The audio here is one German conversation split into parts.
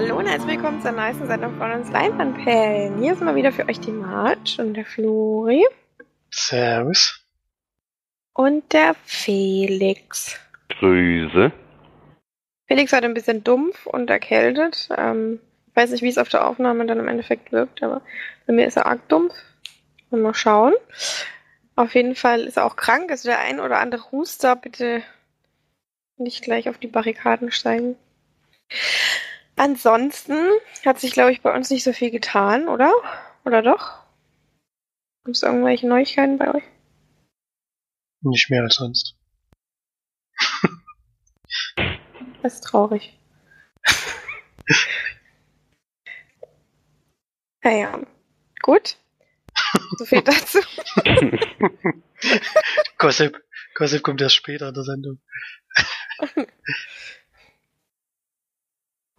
Hallo und herzlich willkommen zur neuesten Sendung von uns Leinwandperlen. Hier ist mal wieder für euch die March und der Flori Servus. und der Felix. Grüße. Felix hat ein bisschen dumpf und erkältet. Ähm, ich weiß nicht, wie es auf der Aufnahme dann im Endeffekt wirkt, aber bei mir ist er arg dumpf. Mal schauen. Auf jeden Fall ist er auch krank. Also der ein oder andere Huster, bitte nicht gleich auf die Barrikaden steigen. Ansonsten hat sich, glaube ich, bei uns nicht so viel getan, oder? Oder doch? Gibt es irgendwelche Neuigkeiten bei euch? Nicht mehr als sonst. Das ist traurig. naja, gut. So viel dazu. Gossip, Gossip kommt erst später in der Sendung.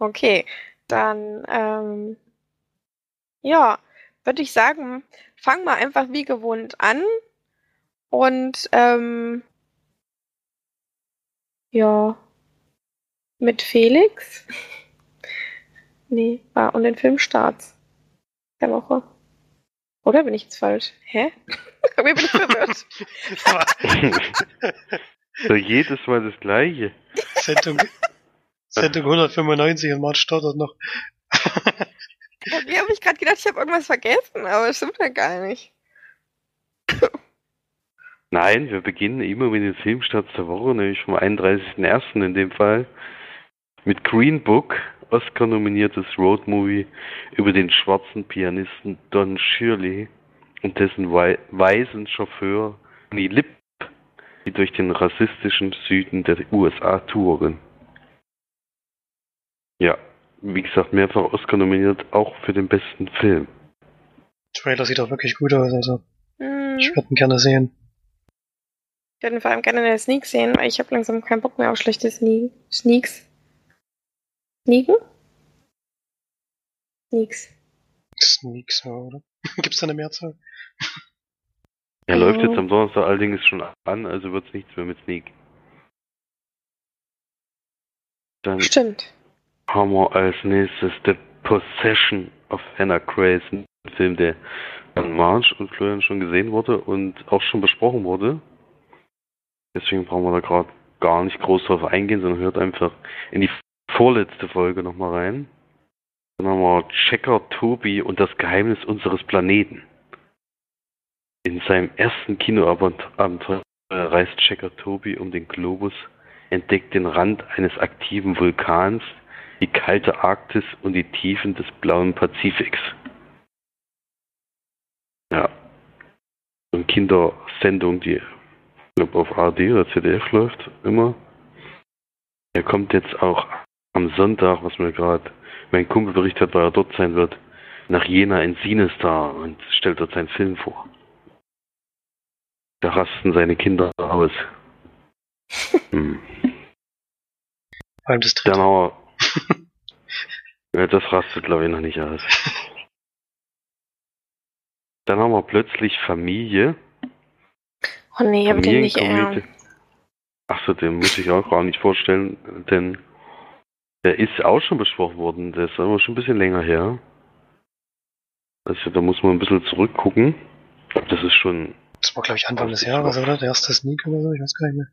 Okay, dann, ähm, ja, würde ich sagen, fang mal einfach wie gewohnt an und, ähm, ja, mit Felix. nee, ah, und den Filmstarts der Woche. Oder bin ich jetzt falsch? Hä? Irgendwie bin ich verwirrt. so jedes Mal das gleiche. Sendung, Sendung 195 und Martin stottert noch. Irgendwie habe ich gerade gedacht, ich habe irgendwas vergessen, aber es stimmt ja gar nicht. Nein, wir beginnen immer mit den Filmstarts der Woche, nämlich vom 31.01. in dem Fall, mit Green Book, Oscar-nominiertes Roadmovie über den schwarzen Pianisten Don Shirley und dessen wei weisen Chauffeur Tony Lip, die durch den rassistischen Süden der USA touren. Ja, wie gesagt, mehrfach Oscar nominiert, auch für den besten Film. Trailer sieht auch wirklich gut aus, also Hm. ich würde ihn gerne sehen. Ich würde ihn vor allem gerne in der Sneak sehen, weil ich habe langsam keinen Bock mehr auf schlechte Sne Sneaks. Sneaken? Sneaks. Sneaks, ja, oder? Gibt's da eine Mehrzahl? Er Mhm. läuft jetzt am Donnerstag allerdings schon an, also wird's nichts mehr mit Sneak. Dann Stimmt. Haben wir als nächstes The Possession of Hannah Grace, ein Film, der von Marge und Florian schon gesehen wurde und auch schon besprochen wurde. Deswegen brauchen wir da gerade gar nicht groß drauf eingehen, sondern hört einfach in die vorletzte Folge nochmal rein. Dann haben wir Checker Tobi und das Geheimnis unseres Planeten. In seinem ersten Kinoabenteuer reist Checker Tobi um den Globus, entdeckt den Rand eines aktiven Vulkans, die kalte Arktis und die Tiefen des blauen Pazifiks. Ja. So eine Kindersendung, die ich glaube auf ARD oder ZDF läuft, immer. Er kommt jetzt auch am Sonntag, was mir gerade mein Kumpel berichtet hat, weil er dort sein wird, nach Jena in Sinestar und stellt dort seinen Film vor. Da rasten seine Kinder aus. Hm. Vor allem das Dann dritte. ja, das rastet glaube ich noch nicht aus. Dann haben wir plötzlich Familie. Oh nee, hab den nicht eher. Achso, den muss ich auch gar nicht vorstellen, denn der ist auch schon besprochen worden. Der ist aber schon ein bisschen länger her. Also da muss man ein bisschen zurückgucken. Das ist schon. Das war, glaube ich, Anfang des Jahres, oder? Der erste Sneak oder so, ich weiß gar nicht mehr.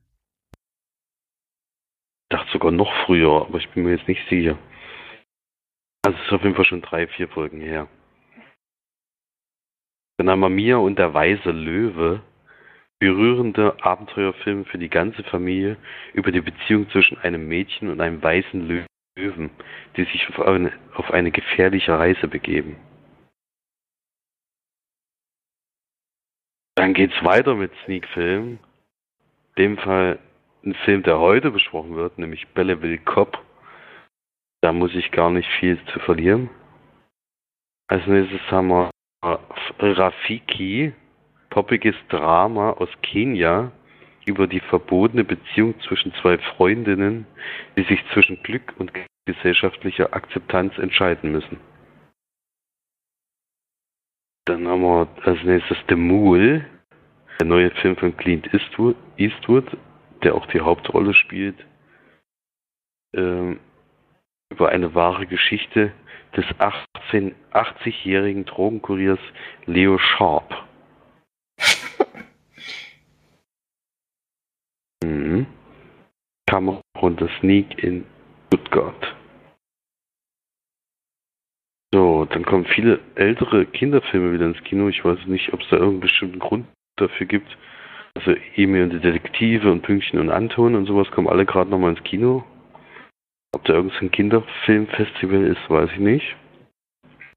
Dachte sogar noch früher, aber ich bin mir jetzt nicht sicher. Also es ist auf jeden Fall schon drei, vier Folgen her. Dann haben wir Mia und der weiße Löwe. Berührende Abenteuerfilm für die ganze Familie über die Beziehung zwischen einem Mädchen und einem weißen Löwen, die sich auf eine, auf eine gefährliche Reise begeben. Dann geht's weiter mit Sneak Film. In dem Fall ein Film, der heute besprochen wird, nämlich Belleville Cop. Da muss ich gar nicht viel zu verlieren. Als nächstes haben wir Rafiki, poppiges Drama aus Kenia über die verbotene Beziehung zwischen zwei Freundinnen, die sich zwischen Glück und gesellschaftlicher Akzeptanz entscheiden müssen. Dann haben wir als nächstes The Mule, der neue Film von Clint Eastwood, Eastwood der auch die Hauptrolle spielt. Ähm, über eine wahre Geschichte des 18, 80-jährigen Drogenkuriers Leo Sharp. mhm. Kamera runter Sneak in Stuttgart. So, dann kommen viele ältere Kinderfilme wieder ins Kino. Ich weiß nicht, ob es da irgendeinen bestimmten Grund dafür gibt. Also Emil und die Detektive und Pünktchen und Anton und sowas kommen alle gerade nochmal ins Kino. Ob da irgendein Kinderfilmfestival ist, weiß ich nicht.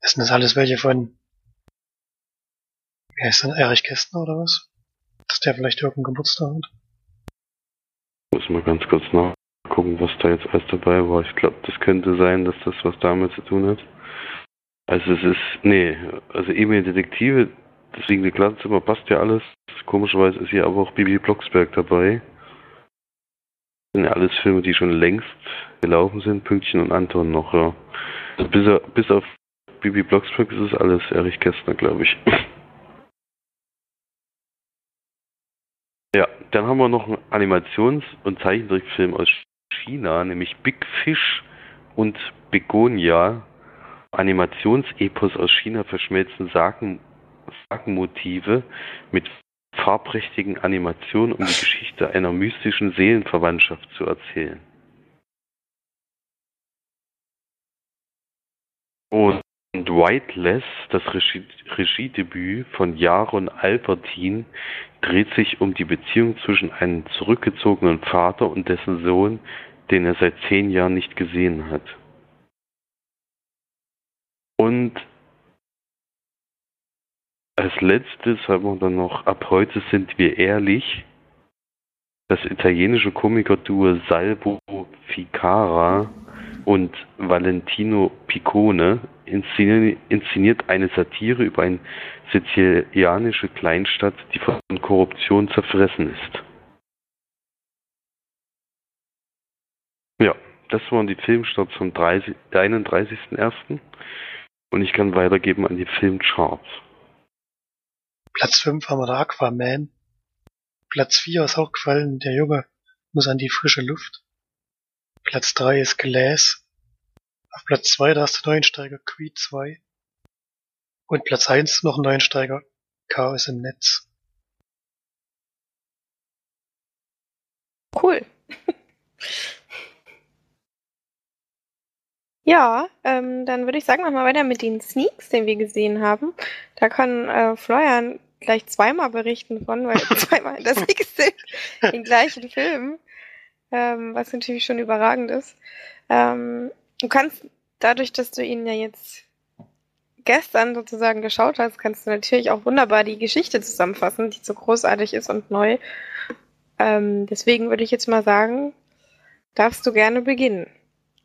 Ist denn das alles welche von, wie heißt denn, Erich Kästner oder was? Dass der vielleicht irgendeinen Geburtstag hat? Muss mal ganz kurz nachgucken, was da jetzt alles dabei war. Ich glaube, das könnte sein, dass das was damit zu tun hat. Also es ist, nee, also Emil Detektive, deswegen die Klassenzimmer passt ja alles. Komischerweise ist hier aber auch Bibi Blocksberg dabei. Das sind ja alles Filme, die schon längst gelaufen sind. Pünktchen und Anton noch, ja. Also bis, bis auf Bibi Blocksberg ist es alles Erich Kästner, glaube ich. Ja, dann haben wir noch einen Animations- und Zeichentrickfilm aus China, nämlich Big Fish und Begonia. Animationsepos aus China verschmelzen Sagen, Sagenmotive mit farbprächtigen Animationen, um die Geschichte einer mystischen Seelenverwandtschaft zu erzählen. Und Whiteless, das Regie Regiedebüt von Jaron Albertin, dreht sich um die Beziehung zwischen einem zurückgezogenen Vater und dessen Sohn, den er seit zehn Jahren nicht gesehen hat. Und als letztes haben wir dann noch Ab heute sind wir ehrlich. Das italienische Komikerduo Salvo Ficara und Valentino Piccone inszeniert eine Satire über eine sizilianische Kleinstadt, die von Korruption zerfressen ist. Ja, das waren die Filmstarts vom 31.01. Und ich kann weitergeben an die Filmcharts. Platz 5 haben wir da Aquaman. Platz 4 ist auch gefallen, der Junge muss an die frische Luft. Platz 3 ist Glass. Auf Platz 2 da ist der Neuensteiger Creed 2. Und Platz 1 noch ein Neuensteiger Chaos im Netz. Cool. Ja, ähm, dann würde ich sagen, machen wir weiter mit den Sneaks, den wir gesehen haben. Da kann äh, Florian gleich zweimal berichten von, weil zweimal das nächste den gleichen Film, ähm, was natürlich schon überragend ist. Ähm, du kannst dadurch, dass du ihn ja jetzt gestern sozusagen geschaut hast, kannst du natürlich auch wunderbar die Geschichte zusammenfassen, die so großartig ist und neu. Ähm, deswegen würde ich jetzt mal sagen, darfst du gerne beginnen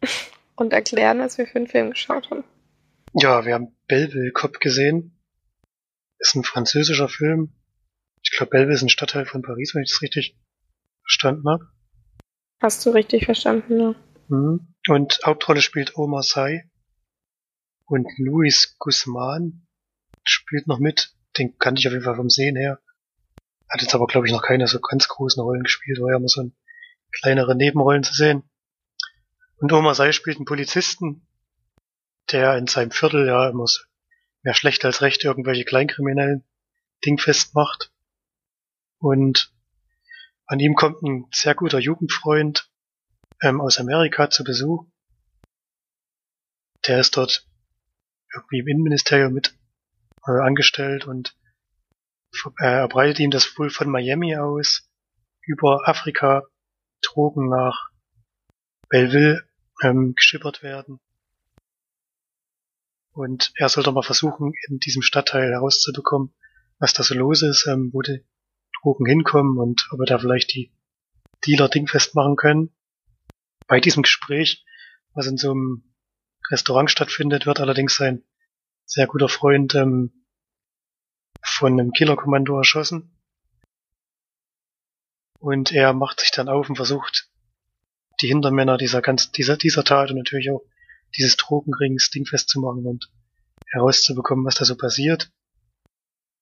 und erklären, was wir für einen Film geschaut haben. Ja, wir haben Belleville Cop gesehen. Ist ein französischer Film. Ich glaube, Belleville ist ein Stadtteil von Paris, wenn ich das richtig verstanden habe. Hast du richtig verstanden, ja. Mhm. Und Hauptrolle spielt Omar Sy. Und Luis Guzman spielt noch mit. Den kannte ich auf jeden Fall vom Sehen her. Hat jetzt aber, glaube ich, noch keine so ganz großen Rollen gespielt. War ja immer so ein kleinere Nebenrollen zu sehen. Und Omar Sy spielt einen Polizisten, der in seinem Viertel ja immer so mehr schlecht als recht irgendwelche Kleinkriminellen dingfest macht. Und an ihm kommt ein sehr guter Jugendfreund ähm, aus Amerika zu Besuch. Der ist dort irgendwie im Innenministerium mit äh, angestellt und äh, er breitet ihm das wohl von Miami aus über Afrika Drogen nach Belleville ähm, geschippert werden. Und er soll doch mal versuchen, in diesem Stadtteil herauszubekommen, was da so los ist, ähm, wo die Drogen hinkommen und ob wir da vielleicht die Dealer dingfest machen können. Bei diesem Gespräch, was in so einem Restaurant stattfindet, wird allerdings sein sehr guter Freund ähm, von einem Killerkommando erschossen. Und er macht sich dann auf und versucht, die Hintermänner dieser ganz, dieser, dieser Tat und natürlich auch dieses Drogenrings dingfest zu und herauszubekommen, was da so passiert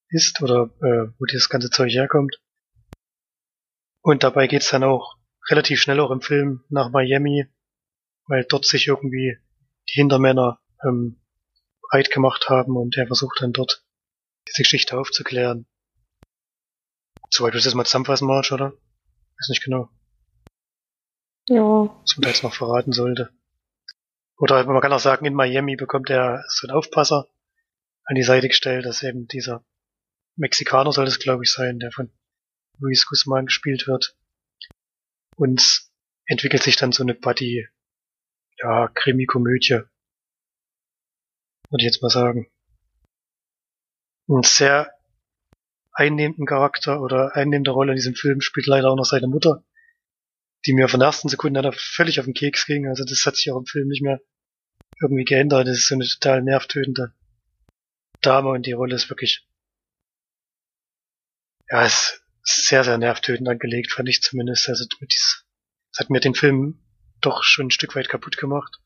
ist oder äh, wo dieses ganze Zeug herkommt. Und dabei geht's dann auch relativ schnell auch im Film nach Miami, weil dort sich irgendwie die Hintermänner ähm, breit gemacht haben und er versucht dann dort diese Geschichte aufzuklären. Soweit du das mal zusammenfassen, Marge, oder? Weiß nicht genau. Ja. Was man da jetzt noch verraten sollte. Oder man kann auch sagen, in Miami bekommt er so einen Aufpasser an die Seite gestellt, dass eben dieser Mexikaner soll das, glaube ich, sein, der von Luis Guzman gespielt wird. Und entwickelt sich dann so eine Buddy, ja, Krimi-Komödie. Würde ich jetzt mal sagen. Ein sehr einnehmenden Charakter oder einnehmende Rolle in diesem Film spielt leider auch noch seine Mutter, die mir von der ersten Sekunde an völlig auf den Keks ging. Also das hat sich auch im Film nicht mehr irgendwie geändert. Das ist so eine total nervtötende Dame und die Rolle ist wirklich, ja, ist sehr, sehr nervtötend angelegt, fand ich zumindest. Also mit dies, das hat mir den Film doch schon ein Stück weit kaputt gemacht.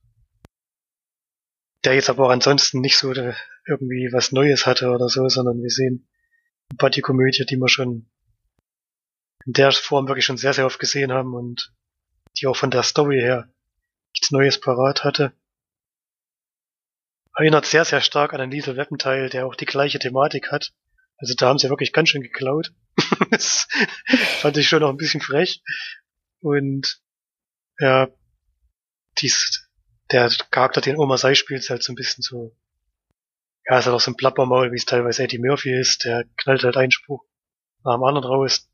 Der jetzt aber auch ansonsten nicht so irgendwie was Neues hatte oder so, sondern wir sehen eine Buddy-Komödie, die wir schon in der Form wirklich schon sehr, sehr oft gesehen haben und die auch von der Story her nichts Neues parat hatte. Erinnert sehr, sehr stark an den Liesel Weppenteil, der auch die gleiche Thematik hat. Also da haben sie wirklich ganz schön geklaut. das fand ich schon noch ein bisschen frech. Und ja, dies, der Charakter, den Oma Sei spielt, ist halt so ein bisschen so, ja, ist halt auch so ein Plappermaul, wie es teilweise Eddie Murphy ist, der knallt halt einen Spruch nach dem anderen raus.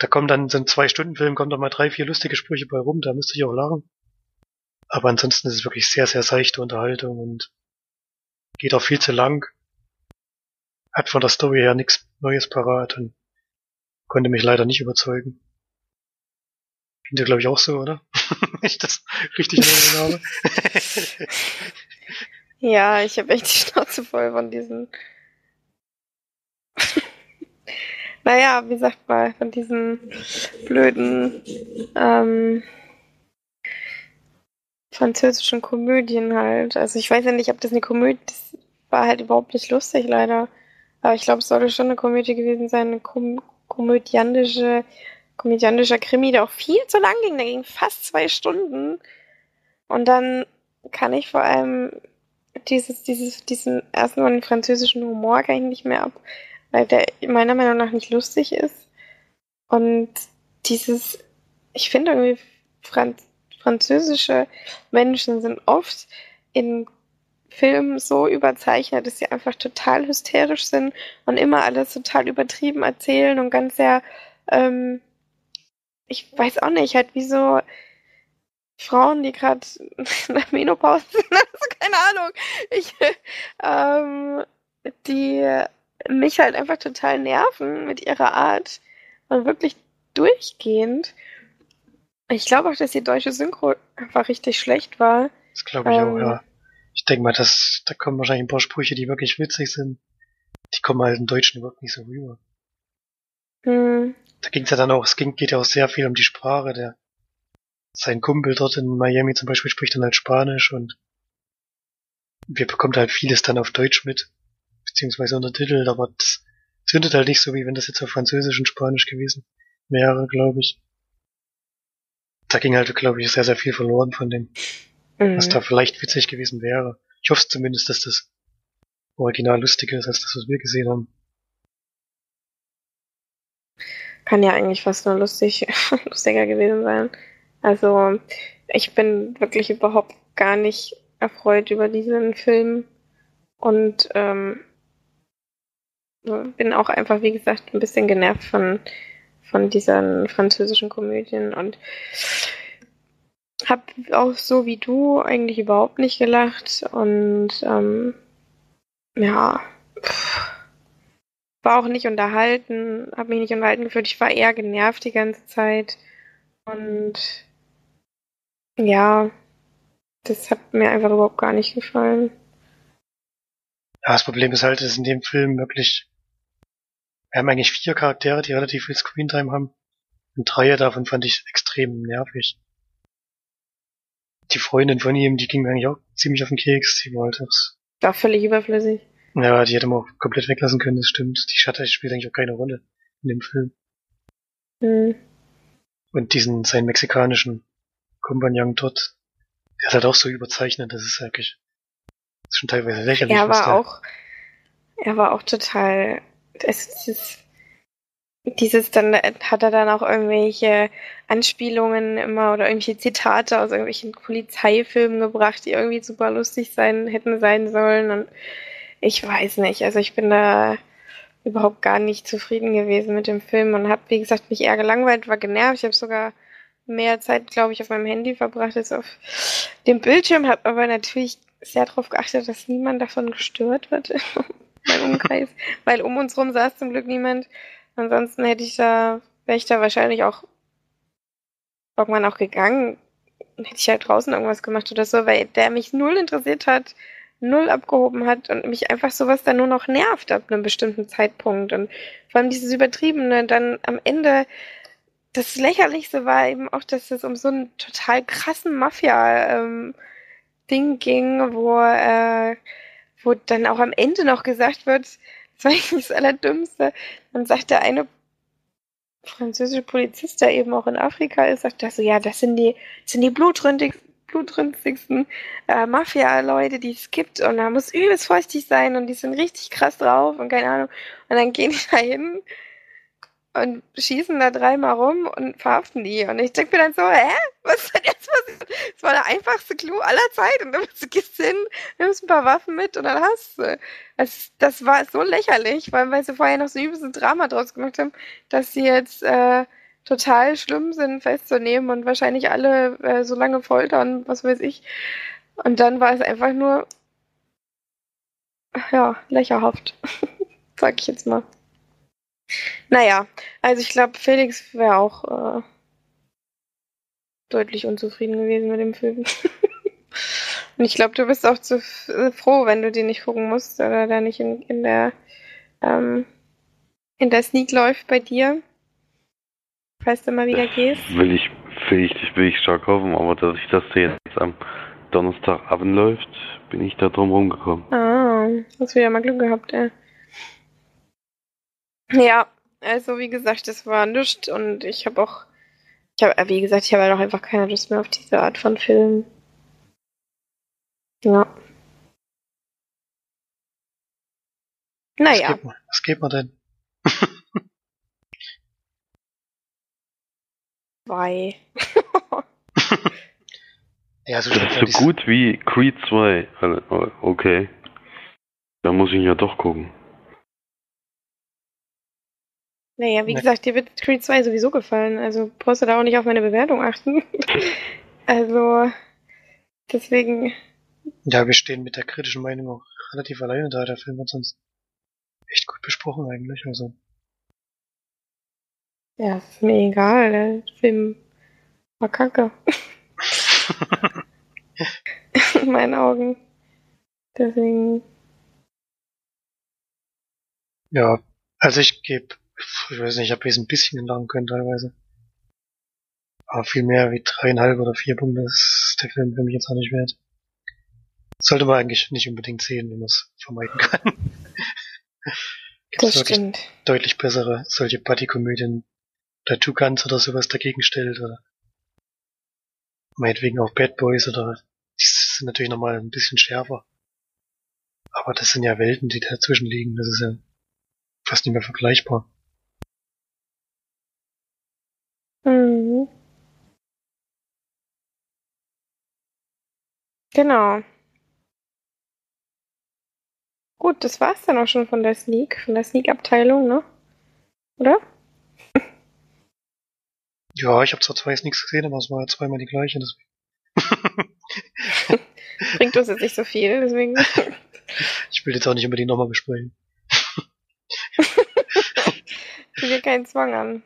Da kommen dann so ein Zwei-Stunden-Film, kommen da mal drei, vier lustige Sprüche bei rum, da müsste ich auch lachen. Aber ansonsten ist es wirklich sehr, sehr seichte Unterhaltung und geht auch viel zu lang. Hat von der Story her nichts Neues parat und konnte mich leider nicht überzeugen. Ging dir, glaube ich, auch so, oder? Wenn ich das richtig in habe. ja, ich habe echt die Schnauze voll von diesen. Naja, wie sagt man, von diesen blöden ähm, französischen Komödien halt. Also ich weiß ja nicht, ob das eine Komödie, das war halt überhaupt nicht lustig leider. Aber ich glaube, es sollte schon eine Komödie gewesen sein, eine kom komödiantische, komödiantischer Krimi, der auch viel zu lang ging. Der ging fast zwei Stunden. Und dann kann ich vor allem dieses, dieses, diesen ersten Mal den französischen Humor gar nicht mehr ab, weil der meiner Meinung nach nicht lustig ist. Und dieses, ich finde irgendwie Franz französische Menschen sind oft in Filmen so überzeichnet, dass sie einfach total hysterisch sind und immer alles total übertrieben erzählen und ganz sehr, ähm, ich weiß auch nicht, halt wie so Frauen, die gerade der Menopause sind, also keine Ahnung, ich, ähm, die mich halt einfach total nerven mit ihrer Art und wirklich durchgehend. Ich glaube auch, dass die deutsche Synchro einfach richtig schlecht war. Das glaube ich ähm, auch, ja. Ich denke mal, dass, da kommen wahrscheinlich ein paar Sprüche, die wirklich witzig sind. Die kommen halt im Deutschen überhaupt nicht so rüber. Hm. Da ging es ja dann auch, es ging, geht ja auch sehr viel um die Sprache. Der, sein Kumpel dort in Miami zum Beispiel spricht dann halt Spanisch und wir bekommen halt vieles dann auf Deutsch mit, beziehungsweise Untertitel, aber das zündet halt nicht so, wie wenn das jetzt auf Französisch und Spanisch gewesen wäre, glaube ich da ging halt, glaube ich, sehr, sehr viel verloren von dem, mhm. was da vielleicht witzig gewesen wäre. Ich hoffe zumindest, dass das Original lustiger ist als das, was wir gesehen haben. Kann ja eigentlich fast nur lustig, lustiger gewesen sein. Also, ich bin wirklich überhaupt gar nicht erfreut über diesen Film und ähm, bin auch einfach, wie gesagt, ein bisschen genervt von von diesen französischen Komödien und habe auch so wie du eigentlich überhaupt nicht gelacht und ähm, ja, war auch nicht unterhalten, habe mich nicht unterhalten gefühlt. Ich war eher genervt die ganze Zeit und ja, das hat mir einfach überhaupt gar nicht gefallen. Ja, das Problem ist halt, dass in dem Film wirklich wir haben eigentlich vier Charaktere, die relativ viel Screentime haben. Und drei davon fand ich extrem nervig. Die Freundin von ihm, die ging mir eigentlich auch ziemlich auf den Keks. Die halt das. War völlig überflüssig. Ja, die hätte man auch komplett weglassen können, das stimmt. Die Shutter spielt eigentlich auch keine Rolle in dem Film. Hm. Und diesen, seinen mexikanischen Kompagnon dort, Der ist halt auch so überzeichnet, das ist wirklich das ist schon teilweise lächerlich. Er was war auch, er war auch total, es ist, dieses, dann hat er dann auch irgendwelche Anspielungen immer oder irgendwelche Zitate aus irgendwelchen Polizeifilmen gebracht, die irgendwie super lustig sein, hätten sein sollen und ich weiß nicht, also ich bin da überhaupt gar nicht zufrieden gewesen mit dem Film und habe, wie gesagt, mich eher gelangweilt, war genervt. Ich habe sogar mehr Zeit, glaube ich, auf meinem Handy verbracht als auf dem Bildschirm, habe aber natürlich sehr darauf geachtet, dass niemand davon gestört wird in meinem Umkreis, weil um uns rum saß zum Glück niemand. Ansonsten hätte ich da, wäre ich da wahrscheinlich auch irgendwann auch gegangen, hätte ich halt draußen irgendwas gemacht oder so, weil der mich null interessiert hat, null abgehoben hat und mich einfach sowas dann nur noch nervt ab einem bestimmten Zeitpunkt. Und vor allem dieses Übertriebene dann am Ende, das Lächerlichste war eben auch, dass es um so einen total krassen Mafia-Ding ging, wo, äh, wo dann auch am Ende noch gesagt wird, das war eigentlich das Allerdümmste, dann sagt der eine französische Polizist, der eben auch in Afrika ist, sagt er so, ja, das sind die, das sind die blutrünstigsten, äh, Mafia-Leute, die es gibt und da muss übelst vorsichtig sein und die sind richtig krass drauf und keine Ahnung. Und dann gehen die da hin und schießen da dreimal rum und verhaften die. Und ich denke mir dann so, hä? Was ist denn jetzt passiert? Das war der einfachste Clou aller Zeit. Und dann gehst du hin, nimmst ein paar Waffen mit und dann hast du. Das, das war so lächerlich, weil, weil sie vorher noch so übelst Drama draus gemacht haben, dass sie jetzt äh, total schlimm sind, festzunehmen und wahrscheinlich alle äh, so lange foltern, was weiß ich. Und dann war es einfach nur, ja, lächerhaft. Sag ich jetzt mal. Naja, also ich glaube, Felix wäre auch äh, deutlich unzufrieden gewesen mit dem Film. Und ich glaube, du bist auch zu äh, froh, wenn du den nicht gucken musst oder der nicht in, in der ähm, in der Sneak läuft bei dir. Falls du mal wieder gehst. Will ich, will ich, will ich stark hoffen, aber dass ich das jetzt am Donnerstagabend läuft, bin ich da drum rumgekommen. Ah, hast wieder mal Glück gehabt, ey. Ja, also wie gesagt, das war nichts und ich habe auch, ich habe, wie gesagt, ich habe halt auch einfach keine Lust mehr auf diese Art von Film. Ja. Was Naja, geht man, was geht man denn? zwei. Ja, so Das ist so gut wie Creed 2. Also, Okay. Da muss ich ihn ja doch gucken. Naja, wie Nee. gesagt, dir wird Creed 2 sowieso gefallen, also brauchst du da auch nicht auf meine Bewertung achten. also, deswegen, Ja, wir stehen mit der kritischen Meinung auch relativ alleine da. Der Film wird sonst echt gut besprochen eigentlich. Also, ja, ist mir egal, der Film war kacke. In meinen Augen. Deswegen, ja, also ich gebe, ich weiß nicht, ob wir es ein bisschen ändern können teilweise. Aber viel mehr wie dreieinhalb oder vier Punkte ist der Film für mich jetzt auch nicht wert. Sollte man eigentlich nicht unbedingt sehen, wenn man es vermeiden kann. Gibt es wirklich stimmt. deutlich bessere solche Buddy-Komödien oder Two Guns oder sowas dagegen stellt oder meinetwegen auch Bad Boys oder die sind natürlich nochmal ein bisschen schärfer. Aber das sind ja Welten, die dazwischen liegen. Das ist ja fast nicht mehr vergleichbar. Mhm. Genau. Gut, das war's dann auch schon von der Sneak, von der Sneak-Abteilung, ne? Oder? Ja, ich habe zwar zwei nichts gesehen, aber es war ja zweimal die gleiche. Deswegen. Bringt uns jetzt nicht so viel, deswegen. ich will jetzt auch nicht unbedingt nochmal besprechen. Tu dir keinen Zwang an.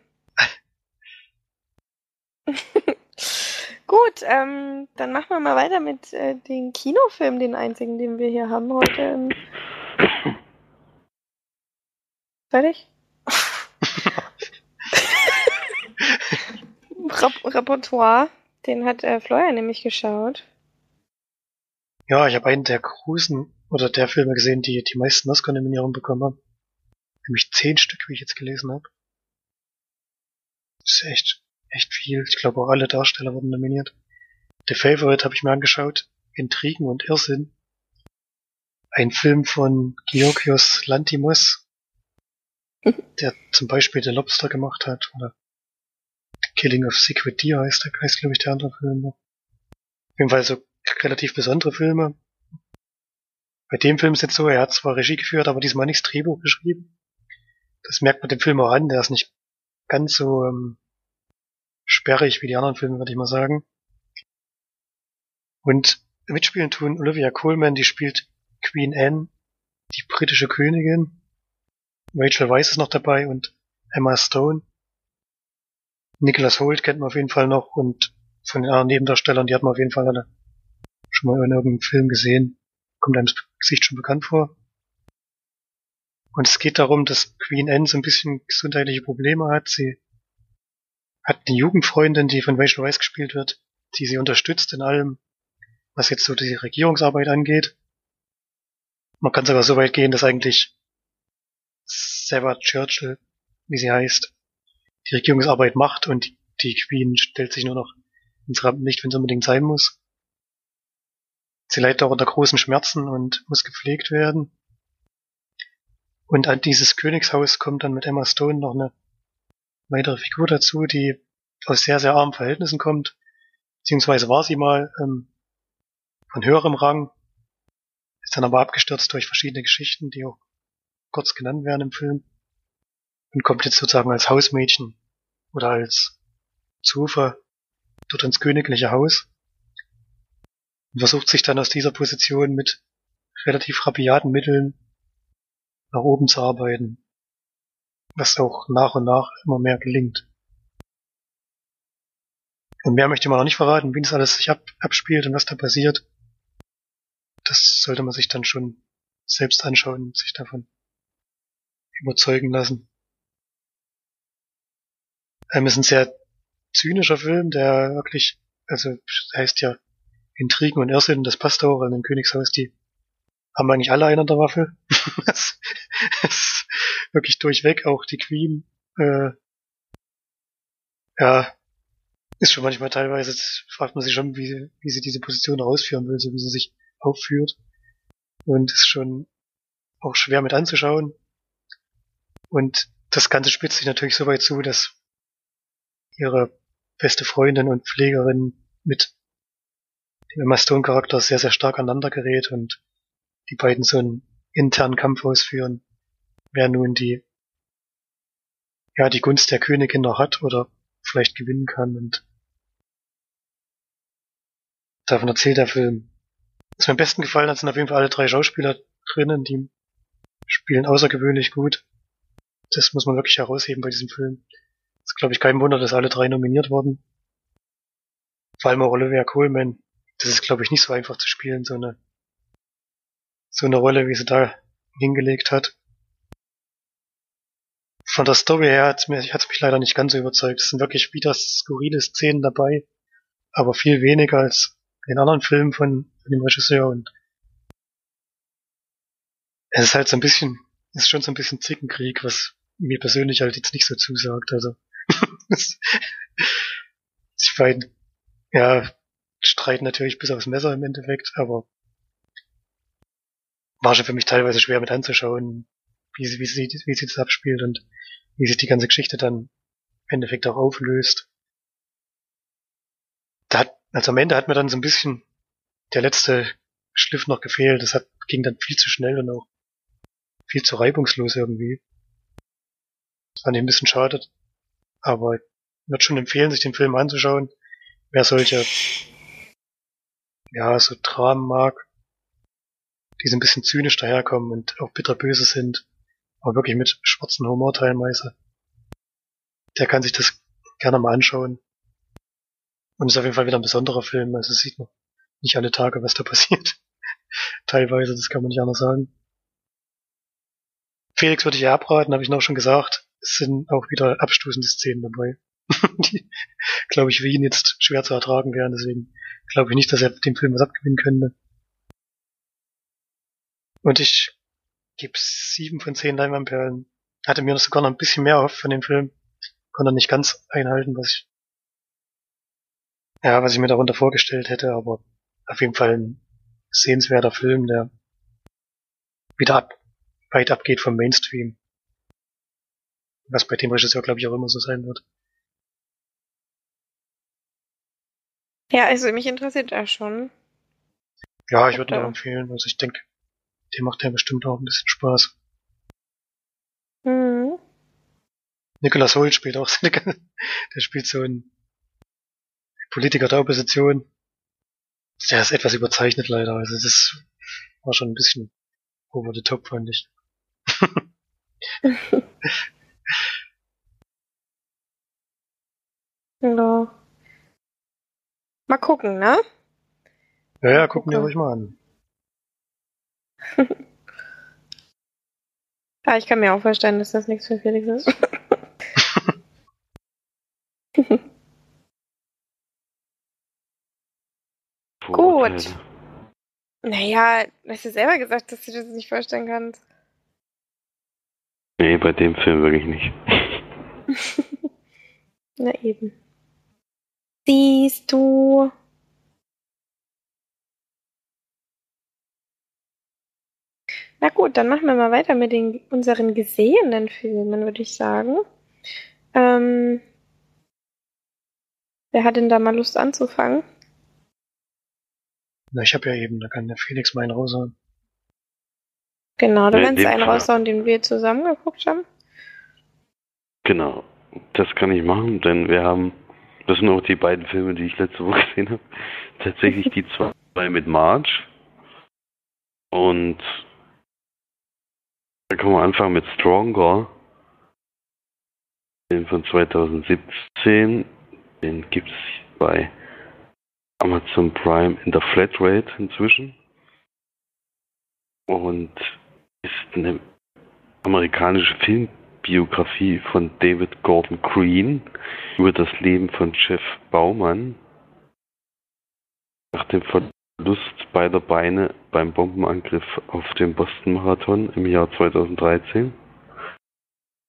Gut, ähm, dann machen wir mal weiter mit äh, den Kinofilm, den einzigen, den wir hier haben heute. Fertig? Rap Repertoire, den hat äh, Florian nämlich geschaut. Ja, ich habe einen der großen oder der Filme gesehen, die die meisten Oscar-Nominierungen bekommen haben. Nämlich zehn Stück, wie ich jetzt gelesen habe. Das ist echt, echt viel. Ich glaube auch alle Darsteller wurden nominiert. The Favorite habe ich mir angeschaut. Intrigen und Irrsinn. Ein Film von Georgios Lantimos, der zum Beispiel The Lobster gemacht hat oder The Killing of Secret Deer heißt, der, heißt glaube ich, der andere Film noch. Auf jeden Fall so relativ besondere Filme. Bei dem Film ist jetzt so, er hat zwar Regie geführt, aber diesmal nicht das Drehbuch geschrieben. Das merkt man dem Film auch an, der ist nicht ganz so ähm, sperrig wie die anderen Filme, würde ich mal sagen. Und mitspielen tun Olivia Coleman, die spielt Queen Anne, die britische Königin. Rachel Weisz ist noch dabei und Emma Stone. Nicholas Holt kennt man auf jeden Fall noch und von den anderen Nebendarstellern, die hat man auf jeden Fall alle schon mal in irgendeinem Film gesehen. Kommt einem das Gesicht schon bekannt vor. Und es geht darum, dass Queen Anne so ein bisschen gesundheitliche Probleme hat. Sie hat eine Jugendfreundin, die von Rachel Weisz gespielt wird, die sie unterstützt in allem, was jetzt so die Regierungsarbeit angeht. Man kann sogar so weit gehen, dass eigentlich Sarah Churchill, wie sie heißt, die Regierungsarbeit macht und die Queen stellt sich nur noch ins Rampenlicht, wenn es unbedingt sein muss. Sie leidet auch unter großen Schmerzen und muss gepflegt werden. Und an dieses Königshaus kommt dann mit Emma Stone noch eine weitere Figur dazu, die aus sehr, sehr armen Verhältnissen kommt. Beziehungsweise war sie mal ähm, von höherem Rang, ist dann aber abgestürzt durch verschiedene Geschichten, die auch kurz genannt werden im Film. Und kommt jetzt sozusagen als Hausmädchen oder als Zufer dort ins königliche Haus und versucht sich dann aus dieser Position mit relativ rabiaten Mitteln nach oben zu arbeiten, was auch nach und nach immer mehr gelingt. Und mehr möchte man noch nicht verraten, wie das alles sich ab, abspielt und was da passiert. Das sollte man sich dann schon selbst anschauen und sich davon überzeugen lassen. Ähm, ist ein sehr zynischer Film, der wirklich, also heißt ja Intrigen und Irrsinn, das passt auch, weil in Königshaus, die haben eigentlich alle einer der Waffe. das, das wirklich durchweg, auch die Queen, äh, ja, ist schon manchmal teilweise, fragt man sich schon, wie, wie sie diese Position ausführen will, so wie sie sich aufführt. Und ist schon auch schwer mit anzuschauen. Und das Ganze spitzt sich natürlich so weit zu, dass ihre beste Freundin und Pflegerin mit dem Emma Stone Charakter sehr, sehr stark aneinander gerät und die beiden so einen internen Kampf ausführen, wer nun die, ja, die Gunst der Königin noch hat oder vielleicht gewinnen kann und davon erzählt der Film. Was mir am besten gefallen hat, sind auf jeden Fall alle drei Schauspieler drinnen, die spielen außergewöhnlich gut. Das muss man wirklich herausheben bei diesem Film. Es ist, glaube ich, kein Wunder, dass alle drei nominiert wurden. Vor allem auch Olivia Coleman. Das ist, glaube ich, nicht so einfach zu spielen, so eine, so eine Rolle, wie sie da hingelegt hat. Von der Story her hat es mich, mich leider nicht ganz so überzeugt. Es sind wirklich wieder skurrile Szenen dabei, aber viel weniger als in anderen Filmen von, von dem Regisseur und es ist halt so ein bisschen, es ist schon so ein bisschen Zickenkrieg, was mir persönlich halt jetzt nicht so zusagt. Also die beiden, ja, streiten natürlich bis aufs Messer im Endeffekt, aber war schon für mich teilweise schwer mit anzuschauen, wie sie, wie sie, wie sie das abspielt und wie sich die ganze Geschichte dann im Endeffekt auch auflöst. Da hat, also am Ende hat mir dann so ein bisschen der letzte Schliff noch gefehlt. Das hat, ging dann viel zu schnell und auch viel zu reibungslos irgendwie. Das fand ich ein bisschen schade. Aber ich würde schon empfehlen, sich den Film anzuschauen. Wer solche, ja, so Dramen mag, die so ein bisschen zynisch daherkommen und auch bitterböse sind, aber wirklich mit schwarzen Humor teilweise. Der kann sich das gerne mal anschauen. Und ist auf jeden Fall wieder ein besonderer Film. Also sieht man nicht alle Tage, was da passiert. teilweise, das kann man nicht anders sagen. Felix würde ich ja abraten, habe ich noch schon gesagt es sind auch wieder abstoßende Szenen dabei, die, glaube ich, für ihn jetzt schwer zu ertragen wären. Deswegen glaube ich nicht, dass er dem Film was abgewinnen könnte. Und ich gebe sieben von zehn Leinwandperlen. Hatte mir sogar noch ein bisschen mehr auf von dem Film. Konnte nicht ganz einhalten, was ich Ja, was ich mir darunter vorgestellt hätte, aber auf jeden Fall ein sehenswerter Film, der wieder ab, weit abgeht vom Mainstream. Was bei dem Regisseur, glaube ich, auch immer so sein wird. Ja, also mich interessiert er schon. Ja, ich würde ihn empfehlen. Also ich denke, dem macht ja bestimmt auch ein bisschen Spaß. Mhm. Nicolas Holt spielt auch, so eine- der spielt so einen Politiker der Opposition. Der ist etwas überzeichnet leider. Also das war schon ein bisschen over the top, fand ich. Ja. Mal gucken, ne? Ja, ja, gucken wir ruhig mal an. Ja, ich kann mir auch vorstellen, dass das nichts für Felix ist. Vorurteile. naja, du hast ja selber gesagt, dass du dir das nicht vorstellen kannst. Nee, bei dem Film wirklich nicht. Na eben. Siehst du. Na gut, dann machen wir mal weiter mit den unseren gesehenen Filmen, würde ich sagen. Ähm, wer hat denn da mal Lust anzufangen? Na, ich habe ja eben, da kann der Felix meinen raushauen. Genau, du in kannst einen raushauen, den wir zusammen geguckt haben. Genau. Das kann ich machen, denn wir haben, das sind auch die beiden Filme, die ich letzte Woche gesehen habe, tatsächlich die zwei mit March. Und da können wir anfangen mit Stronger. Den von 2017. Den gibt es bei Amazon Prime in der Flatrate inzwischen. Und ist eine amerikanische Filmbiografie von David Gordon Green über das Leben von Jeff Baumann nach dem Verlust beider Beine beim Bombenangriff auf den Boston Marathon im Jahr 2013.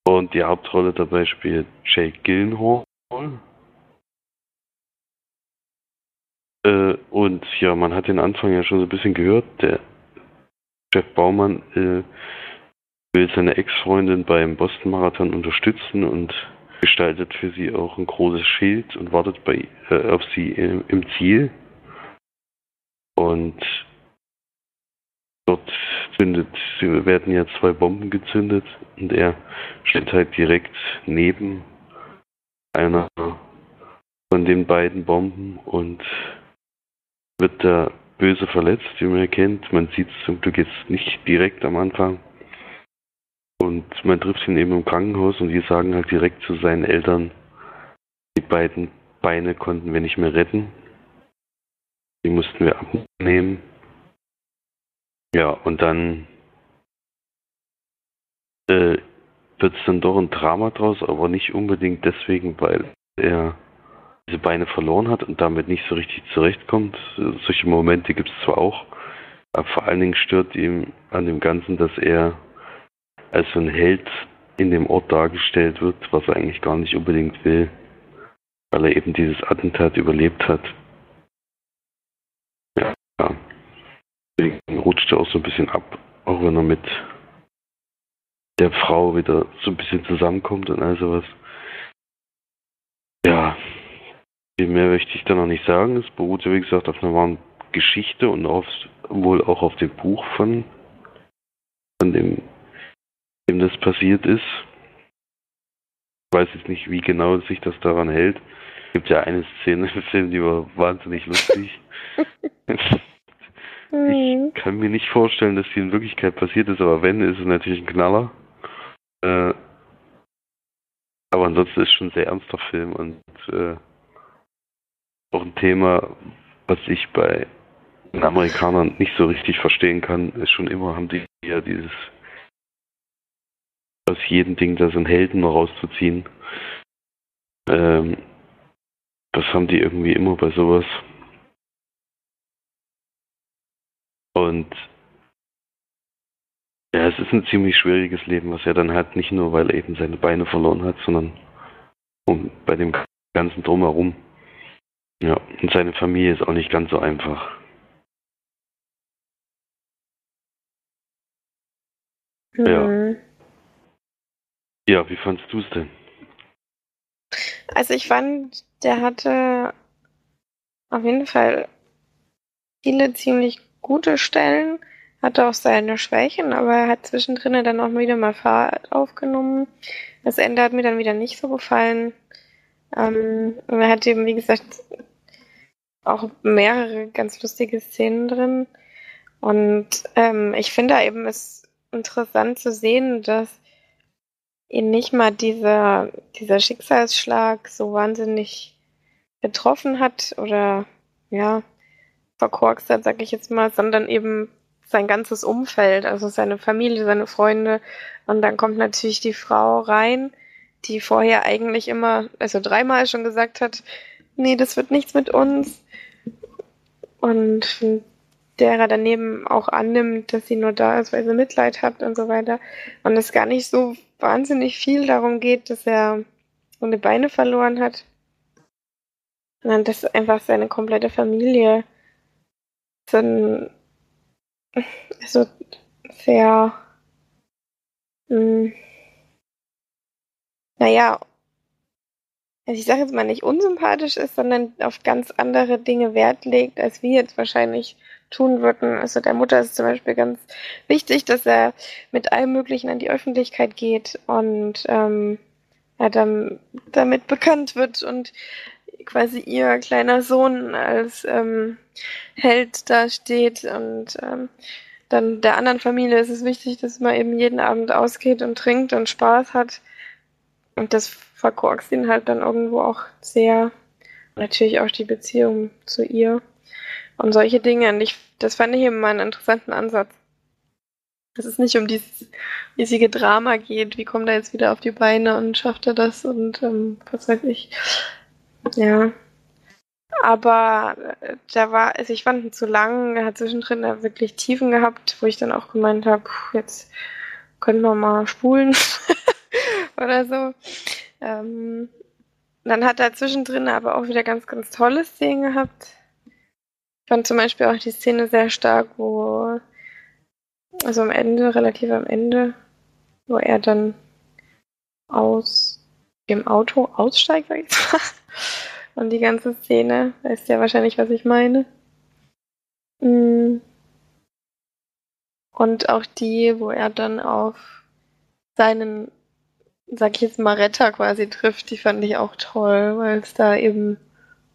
Und die Hauptrolle dabei spielt Jake Gyllenhaal. Äh, und ja, man hat den Anfang ja schon so ein bisschen gehört. Der Jeff Baumann äh, will seine Ex-Freundin beim Boston-Marathon unterstützen und gestaltet für sie auch ein großes Schild und wartet bei, äh, auf sie im, im Ziel. Und dort zündet, werden ja zwei Bomben gezündet und er steht halt direkt neben einer von den beiden Bomben und wird da böse verletzt, wie man erkennt. Man sieht es zum Glück jetzt nicht direkt am Anfang. Und man trifft ihn eben im Krankenhaus und die sagen halt direkt zu seinen Eltern, die beiden Beine konnten wir nicht mehr retten. Die mussten wir abnehmen. Ja, und dann äh, wird es dann doch ein Drama draus, aber nicht unbedingt deswegen, weil er diese Beine verloren hat und damit nicht so richtig zurechtkommt. Solche Momente gibt es zwar auch, aber vor allen Dingen stört ihm an dem Ganzen, dass er als so ein Held in dem Ort dargestellt wird, was er eigentlich gar nicht unbedingt will, weil er eben dieses Attentat überlebt hat. Ja, ja. Deswegen rutscht er auch so ein bisschen ab, auch wenn er mit der Frau wieder so ein bisschen zusammenkommt und all sowas. Ja, viel mehr möchte ich da noch nicht sagen. Es beruht ja, wie gesagt, auf einer wahren Geschichte und auf, wohl auch auf dem Buch von, von dem, dem das passiert ist. Ich weiß jetzt nicht, wie genau sich das daran hält. Es gibt ja eine Szene im Film, die war wahnsinnig lustig. Ich kann mir nicht vorstellen, dass die in Wirklichkeit passiert ist, aber wenn, ist es natürlich ein Knaller. Äh, aber ansonsten ist es schon ein sehr ernster Film und äh, auch ein Thema, was ich bei den Amerikanern nicht so richtig verstehen kann, ist schon immer, haben die ja dieses aus jedem Ding da so einen Helden rauszuziehen. Ähm, das haben die irgendwie immer bei sowas. Und ja, es ist ein ziemlich schwieriges Leben, was er dann hat, nicht nur weil er eben seine Beine verloren hat, sondern um, bei dem ganzen Drumherum. Ja, und seine Familie ist auch nicht ganz so einfach. Ja. Mhm. Ja, wie fandst du es denn? Also ich fand, der hatte auf jeden Fall viele ziemlich gute Stellen, hatte auch seine Schwächen, aber er hat zwischendrin dann auch wieder mal Fahrt aufgenommen. Das Ende hat mir dann wieder nicht so gefallen. Ähm, und er hat eben, wie gesagt, auch mehrere ganz lustige Szenen drin. Und ähm, ich finde eben es interessant zu sehen, dass ihn nicht mal dieser, dieser Schicksalsschlag so wahnsinnig getroffen hat oder ja, verkorkst hat, sag ich jetzt mal, sondern eben sein ganzes Umfeld, also seine Familie, seine Freunde. Und dann kommt natürlich die Frau rein, die vorher eigentlich immer, also dreimal schon gesagt hat, nee, das wird nichts mit uns. Und der er daneben auch annimmt, dass sie nur da ist, weil sie Mitleid hat und so weiter. Und es gar nicht so wahnsinnig viel darum geht, dass er seine Beine verloren hat, sondern dass einfach seine komplette Familie ein, also sehr, mh, hm, naja, also ich sage jetzt mal nicht unsympathisch ist, sondern auf ganz andere Dinge Wert legt, als wir jetzt wahrscheinlich tun würden. Also der Mutter ist zum Beispiel ganz wichtig, dass er mit allem Möglichen an die Öffentlichkeit geht und ähm, er dann damit bekannt wird und quasi ihr kleiner Sohn als ähm, Held dasteht und ähm, dann der anderen Familie ist es wichtig, dass man eben jeden Abend ausgeht und trinkt und Spaß hat. Und das verkorkst ihn halt dann irgendwo auch sehr. Natürlich auch die Beziehung zu ihr. Und solche Dinge. Und ich, das fand ich eben mal einen interessanten Ansatz. Dass es nicht um dieses riesige Drama geht, wie kommt er jetzt wieder auf die Beine und schafft er das und ähm, was weiß ich. Ja. Aber äh, da war, also ich fand ihn zu lang, er hat zwischendrin da wirklich Tiefen gehabt, wo ich dann auch gemeint habe, jetzt können wir mal spulen oder so. Ähm, dann hat er zwischendrin aber auch wieder ganz, ganz tolle Szenen gehabt. Ich fand zum Beispiel auch die Szene sehr stark, wo, also am Ende, relativ am Ende, wo er dann aus dem Auto aussteigt, sag ich mal. Und die ganze Szene, weißt ja wahrscheinlich, was ich meine. Mm. Und auch die, wo er dann auf seinen, sag ich jetzt mal, Retter quasi trifft, die fand ich auch toll, weil es da eben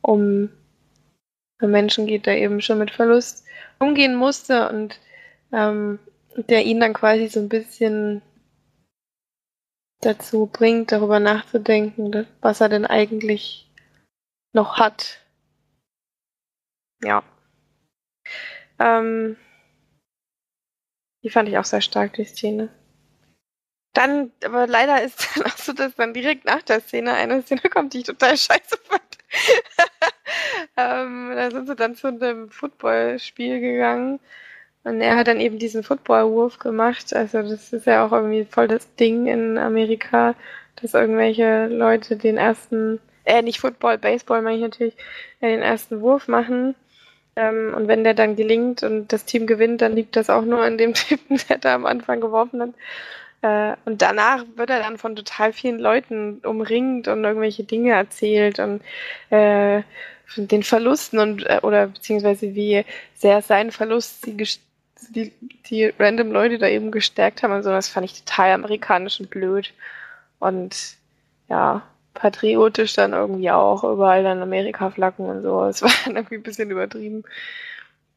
um Menschen geht, der eben schon mit Verlust umgehen musste und ähm, der ihn dann quasi so ein bisschen dazu bringt, darüber nachzudenken, was er denn eigentlich noch hat. Ja. Ähm, die fand ich auch sehr stark, die Szene. Dann, aber leider ist dann auch so, dass dann direkt nach der Szene eine Szene kommt, die ich total scheiße fand. ähm, da sind sie dann zu einem Footballspiel gegangen und er hat dann eben diesen Footballwurf gemacht. Also das ist ja auch irgendwie voll das Ding in Amerika, dass irgendwelche Leute den ersten, äh, nicht Football, Baseball meine ich natürlich, äh, den ersten Wurf machen. Ähm, und wenn der dann gelingt und das Team gewinnt, dann liegt das auch nur an dem Typen, der da am Anfang geworfen hat. Äh, und danach wird er dann von total vielen Leuten umringt und irgendwelche Dinge erzählt und äh, von den Verlusten und äh, oder beziehungsweise wie sehr sein Verlust die, die, die random Leute da eben gestärkt haben und so. Das fand ich total amerikanisch und blöd. Und ja, patriotisch dann irgendwie auch, überall dann Amerika-Flaggen und so. Es war dann irgendwie ein bisschen übertrieben.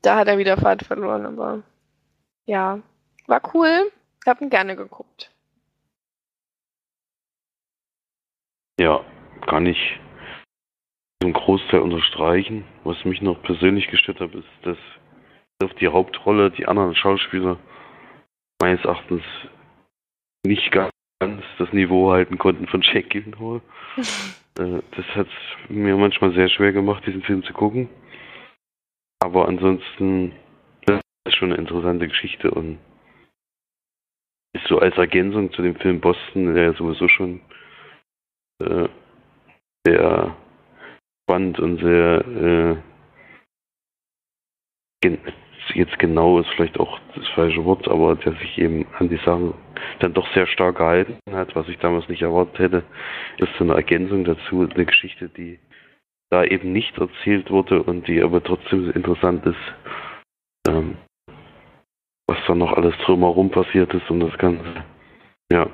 Da hat er wieder Fahrt verloren, aber ja, war cool. Ich habe ihn gerne geguckt. Ja, kann ich einen Großteil unterstreichen. Was mich noch persönlich gestört hat, ist, dass die Hauptrolle die anderen Schauspieler meines Erachtens nicht ganz das Niveau halten konnten von Jack Gyllenhaal. Äh, das hat mir manchmal sehr schwer gemacht, diesen Film zu gucken. Aber ansonsten das ist schon eine interessante Geschichte und ist so als Ergänzung zu dem Film Boston, der ja sowieso schon äh, der spannend und sehr äh, jetzt genau ist vielleicht auch das falsche Wort, aber der sich eben an die Sachen dann doch sehr stark gehalten hat, was ich damals nicht erwartet hätte. Ist eine Ergänzung dazu, eine Geschichte, die da eben nicht erzählt wurde und die aber trotzdem interessant ist, ähm, was da noch alles drumherum passiert ist und das Ganze. Ja,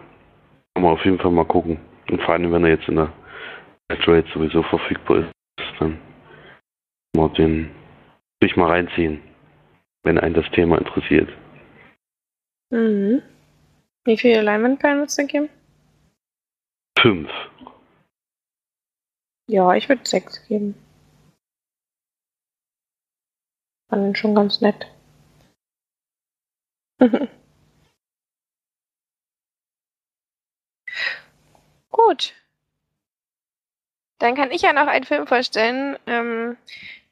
kann man auf jeden Fall mal gucken. Und vor allem, wenn er jetzt in der Android sowieso verfügbar ist, dann mal den sich mal reinziehen, wenn einen das Thema interessiert. Mhm. Wie viele Leinwandperlen wird es denn geben? Fünf. Ja, ich würde sechs geben. Fand schon ganz nett. Gut. Dann kann ich ja noch einen Film vorstellen, ähm,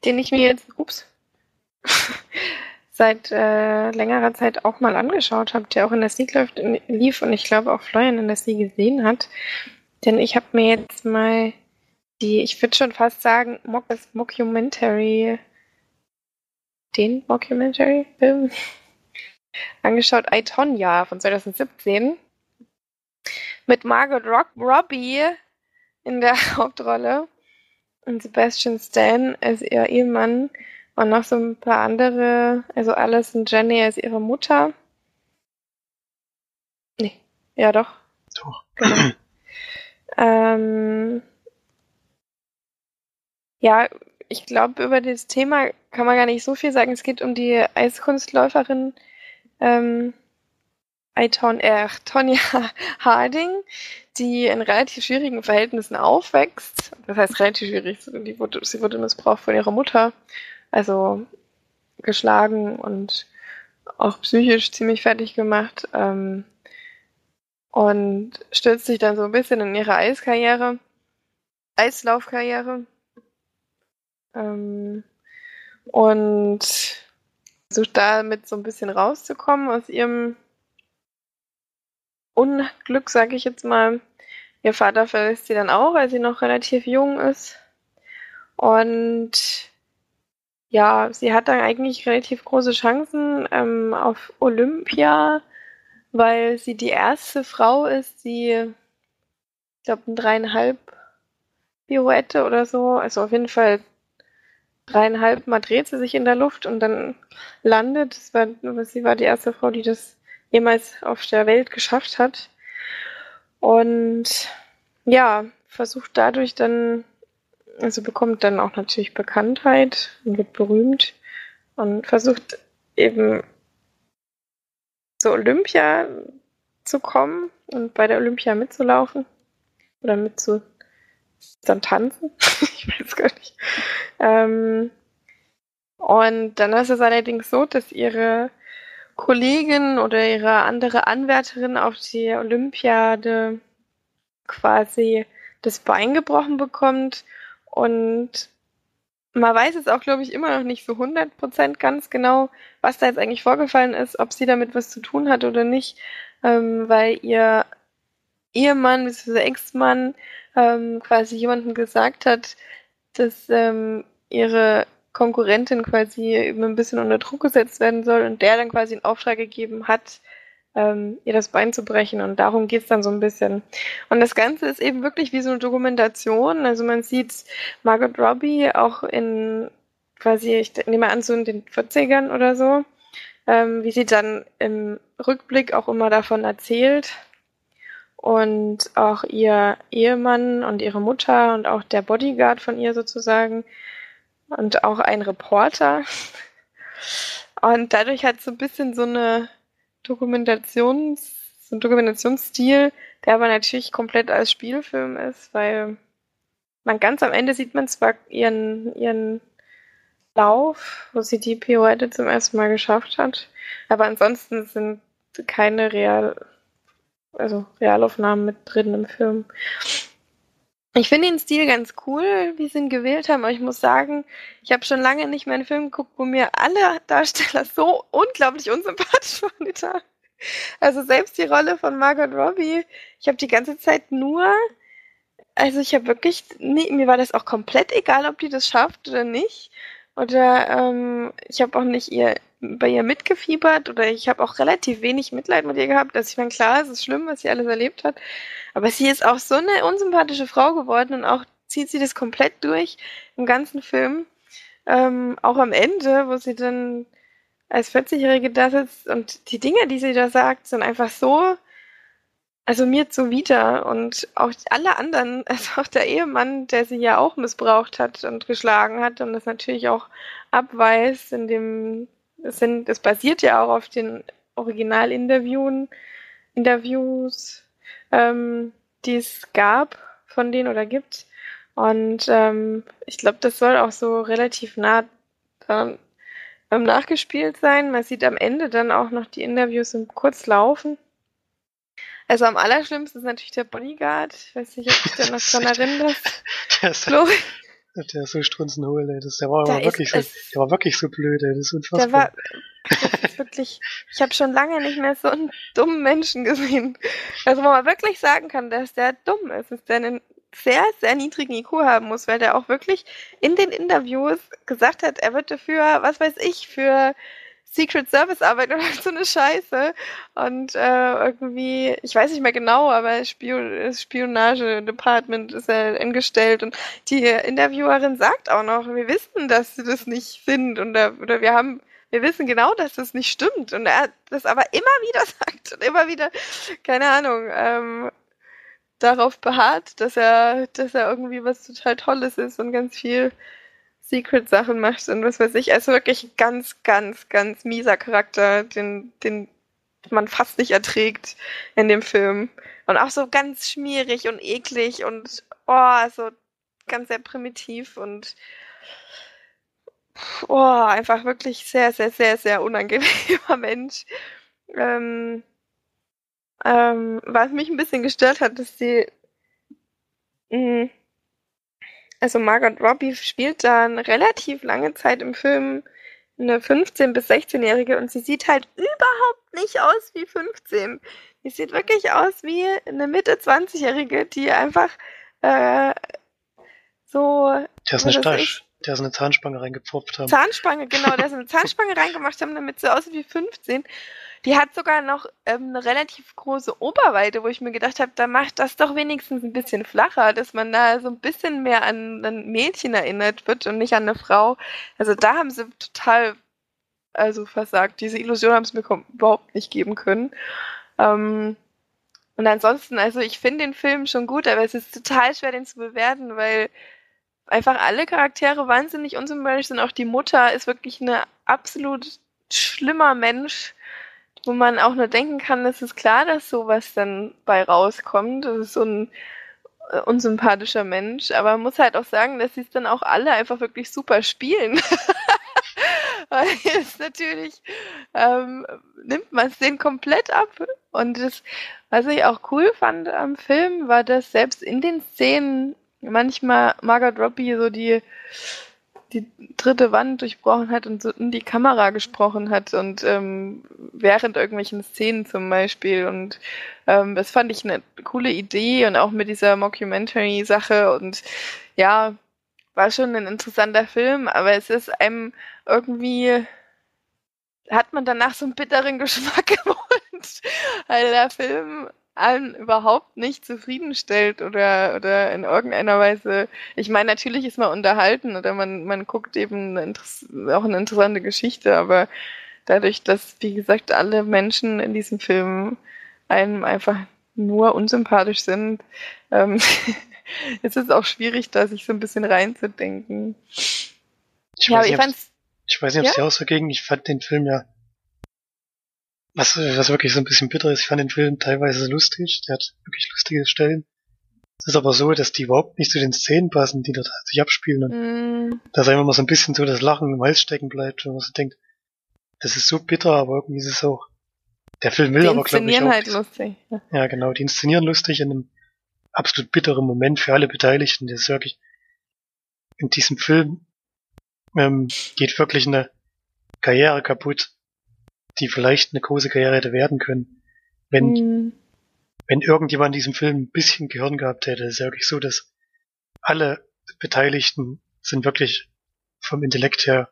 den ich mir jetzt, ups, seit äh, längerer Zeit auch mal angeschaut habe, der auch in der Sneak läuft, in, lief und ich glaube auch Florian in der Sneak gesehen hat. Denn ich habe mir jetzt mal die, ich würde schon fast sagen, Mock, Mockumentary, den Mockumentary-Film angeschaut, I, Tonya von 2017 mit Margot Rock Robbie in der Hauptrolle und Sebastian Stan als ihr Ehemann und noch so ein paar andere, also Alison Jenny als ihre Mutter. Nee, ja doch. Doch. Genau. ähm, ja, ich glaube, über das Thema kann man gar nicht so viel sagen. Es geht um die Eiskunstläuferin ähm, Aiton, äh, Tonja Harding, die in relativ schwierigen Verhältnissen aufwächst. Das heißt relativ schwierig. Die wurde, sie wurde missbraucht von ihrer Mutter. Also geschlagen und auch psychisch ziemlich fertig gemacht. Ähm, und stürzt sich dann so ein bisschen in ihre Eiskarriere, Eislaufkarriere. Ähm, und versucht damit so ein bisschen rauszukommen aus ihrem Unglück, sage ich jetzt mal. Ihr Vater verlässt sie dann auch, als sie noch relativ jung ist. Und ja, sie hat dann eigentlich relativ große Chancen ähm, auf Olympia, weil sie die erste Frau ist, die, ich glaube, ein dreieinhalb Pirouette oder so, also auf jeden Fall dreieinhalb Mal dreht sie sich in der Luft und dann landet. War, sie war die erste Frau, die das jemals auf der Welt geschafft hat. Und ja, versucht dadurch dann, also bekommt dann auch natürlich Bekanntheit und wird berühmt und versucht eben zur Olympia zu kommen und bei der Olympia mitzulaufen oder mitzu dann tanzen. ich weiß gar nicht. Ähm, und dann ist es allerdings so, dass ihre Kollegin oder ihre andere Anwärterin auf die Olympiade quasi das Bein gebrochen bekommt und man weiß es auch, glaube ich, immer noch nicht so 100% ganz genau, was da jetzt eigentlich vorgefallen ist, ob sie damit was zu tun hat oder nicht, ähm, weil ihr Ehemann bzw. Ex-Mann ähm, quasi jemandem gesagt hat, dass ähm, ihre Konkurrentin quasi eben ein bisschen unter Druck gesetzt werden soll und der dann quasi einen Auftrag gegeben hat, ähm, ihr das Bein zu brechen. Und darum geht's dann so ein bisschen. Und das Ganze ist eben wirklich wie so eine Dokumentation. Also man sieht Margot Robbie auch in quasi, ich nehme an, so in den 40ern oder so, ähm, wie sie dann im Rückblick auch immer davon erzählt. Und auch ihr Ehemann und ihre Mutter und auch der Bodyguard von ihr sozusagen und auch ein Reporter. Und dadurch hat so ein bisschen so eine Dokumentations, so ein Dokumentationsstil, der aber natürlich komplett als Spielfilm ist, weil man ganz am Ende sieht man zwar ihren, ihren Lauf, wo sie die Pirouette zum ersten Mal geschafft hat, aber ansonsten sind keine Real, also Realaufnahmen mit drin im Film. Ich finde den Stil ganz cool, wie sie ihn gewählt haben, aber ich muss sagen, ich habe schon lange nicht mehr einen Film geguckt, wo mir alle Darsteller so unglaublich unsympathisch waren. Also selbst die Rolle von Margot Robbie, ich habe die ganze Zeit nur also ich habe wirklich, nee, mir war das auch komplett egal, ob die das schafft oder nicht. Oder ähm, ich habe auch nicht ihr bei ihr mitgefiebert oder ich habe auch relativ wenig Mitleid mit ihr gehabt. dass ich meine, klar, es ist schlimm, was sie alles erlebt hat. Aber sie ist auch so eine unsympathische Frau geworden und auch zieht sie das komplett durch im ganzen Film. Ähm, auch am Ende, wo sie dann als 40-Jährige da sitzt und die Dinge, die sie da sagt, sind einfach so, also mir zuwider und auch alle anderen, also auch der Ehemann, der sie ja auch missbraucht hat und geschlagen hat und das natürlich auch abweist, in dem, das sind, das basiert ja auch auf den Originalinterviewen, Interviews, ähm, die es gab von denen oder gibt. Und ähm, ich glaube, das soll auch so relativ nah ähm, nachgespielt sein. Man sieht am Ende dann auch noch die Interviews im Kurzlaufen. Also am allerschlimmsten ist natürlich der Bodyguard. Ich weiß nicht, ob du dich da noch dran erinnerst. der, ist, der ist so strunzenhohl, ey. Das, der, war da wirklich so, der war wirklich so blöd, ey. Das ist unfassbar. Der war, das ist wirklich, ich habe schon lange nicht mehr so einen dummen Menschen gesehen. Also wo man wirklich sagen kann, dass der dumm ist, ist der einen sehr, sehr niedrigen IQ haben muss, weil der auch wirklich in den Interviews gesagt hat, er wird dafür, was weiß ich, für Secret Service arbeiten oder so eine Scheiße. Und äh, irgendwie, ich weiß nicht mehr genau, aber Spion Spionage Department ist er eingestellt und die Interviewerin sagt auch noch, wir wissen, dass sie das nicht sind und oder wir haben wir wissen genau, dass das nicht stimmt. Und er das aber immer wieder sagt und immer wieder, keine Ahnung, ähm, darauf beharrt, dass er, dass er irgendwie was total Tolles ist und ganz viel Secret-Sachen macht und was weiß ich. Also wirklich ganz, ganz, ganz mieser Charakter, den, den man fast nicht erträgt in dem Film. Und auch so ganz schmierig und eklig und oh, so ganz sehr primitiv und oh, einfach wirklich sehr, sehr, sehr, sehr unangenehmer Mensch. Ähm, ähm, was mich ein bisschen gestört hat, ist die. Mh, also Margot Robbie spielt da eine relativ lange Zeit im Film eine 15- bis 16-Jährige und sie sieht halt überhaupt nicht aus wie 15. Sie sieht wirklich aus wie eine Mitte 20-Jährige, die einfach äh, so. Der ist eine Stasch. Der ist eine Zahnspange reingepfropft haben. Zahnspange, genau, der ist eine Zahnspange reingemacht haben, damit sie aussieht wie 15. Die hat sogar noch ähm, eine relativ große Oberweite, wo ich mir gedacht habe, da macht das doch wenigstens ein bisschen flacher, dass man da so ein bisschen mehr an ein Mädchen erinnert wird und nicht an eine Frau. Also da haben sie total also versagt. Diese Illusion haben sie mir überhaupt nicht geben können. Ähm, und ansonsten, also ich finde den Film schon gut, aber es ist total schwer, den zu bewerten, weil einfach alle Charaktere wahnsinnig unsympathisch sind. Auch die Mutter ist wirklich eine absolut schlimmer Mensch wo man auch nur denken kann, es ist klar, dass sowas dann bei rauskommt. Das ist so ein äh, unsympathischer Mensch, aber man muss halt auch sagen, dass sie es dann auch alle einfach wirklich super spielen. Weil es natürlich ähm, nimmt man es denen komplett ab. Und das, was ich auch cool fand am Film, war, dass selbst in den Szenen manchmal Margot Robbie so die die dritte Wand durchbrochen hat und so in die Kamera gesprochen hat und ähm, während irgendwelchen Szenen zum Beispiel. Und ähm, das fand ich eine coole Idee und auch mit dieser Mockumentary-Sache. Und ja, war schon ein interessanter Film, aber es ist einem irgendwie hat man danach so einen bitteren Geschmack im Mund, weil der Film allen überhaupt nicht zufriedenstellt oder, oder in irgendeiner Weise. Ich meine, natürlich ist man unterhalten oder man, man guckt eben eine auch eine interessante Geschichte, aber dadurch, dass, wie gesagt, alle Menschen in diesem Film einem einfach nur unsympathisch sind, ähm, ist es auch schwierig, da sich so ein bisschen reinzudenken. Ich ja, weiß nicht, ich weiß nicht, ob es ja? dir auch so ging. Ich fand den Film ja was, was wirklich so ein bisschen bitter ist, ich fand den Film teilweise lustig, der hat wirklich lustige Stellen. Es ist aber so, dass die überhaupt nicht zu den Szenen passen, die dort sich abspielen. Und mm. dass einfach mal so ein bisschen so das Lachen im Hals stecken bleibt, wenn man so denkt, das ist so bitter, aber irgendwie ist es auch. Der Film will die aber, glaube ich, auch. halt lustig. Ja, genau, die inszenieren lustig in einem absolut bitteren Moment für alle Beteiligten. Das ist wirklich, in diesem Film ähm, geht wirklich eine Karriere kaputt die vielleicht eine große Karriere hätte werden können, wenn, mhm. wenn irgendjemand in diesem Film ein bisschen Gehirn gehabt hätte, ist ja wirklich so, dass alle Beteiligten sind wirklich vom Intellekt her,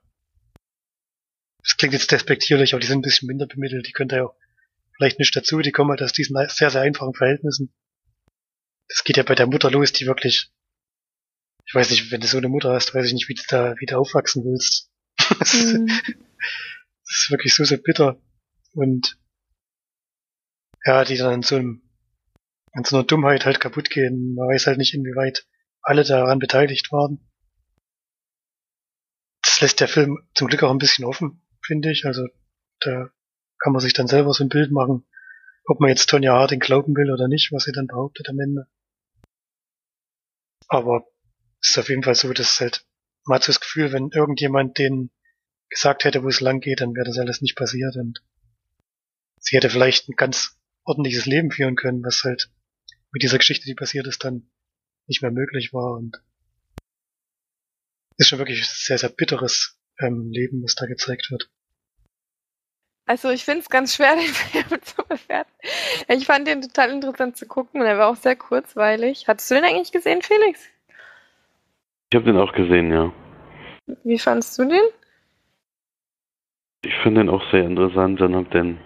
das klingt jetzt despektierlich, aber die sind ein bisschen minder bemittelt, die können da ja auch vielleicht nicht dazu, die kommen halt aus diesen sehr, sehr einfachen Verhältnissen. Das geht ja bei der Mutter los, die wirklich, ich weiß nicht, wenn du so eine Mutter hast, weiß ich nicht, wie du da wieder aufwachsen willst. Mhm. Das ist wirklich so, so bitter. Und ja, die dann in so einem, in so einer Dummheit halt kaputt gehen. Man weiß halt nicht, inwieweit alle daran beteiligt waren. Das lässt der Film zum Glück auch ein bisschen offen, finde ich. Also da kann man sich dann selber so ein Bild machen, ob man jetzt Tonja Harding glauben will oder nicht, was sie dann behauptet am Ende. Aber es ist auf jeden Fall so, dass halt, man hat so das Gefühl, wenn irgendjemand den gesagt hätte, wo es lang geht, dann wäre das alles nicht passiert und sie hätte vielleicht ein ganz ordentliches Leben führen können, was halt mit dieser Geschichte, die passiert ist, dann nicht mehr möglich war und ist schon wirklich ein sehr, sehr bitteres ähm, Leben, was da gezeigt wird. Also ich finde es ganz schwer, den Film zu bewerten. Ich fand den total interessant zu gucken und er war auch sehr kurzweilig. Hattest du den eigentlich gesehen, Felix? Ich habe den auch gesehen, ja. Wie fandest du den? Ich finde den auch sehr interessant und habe den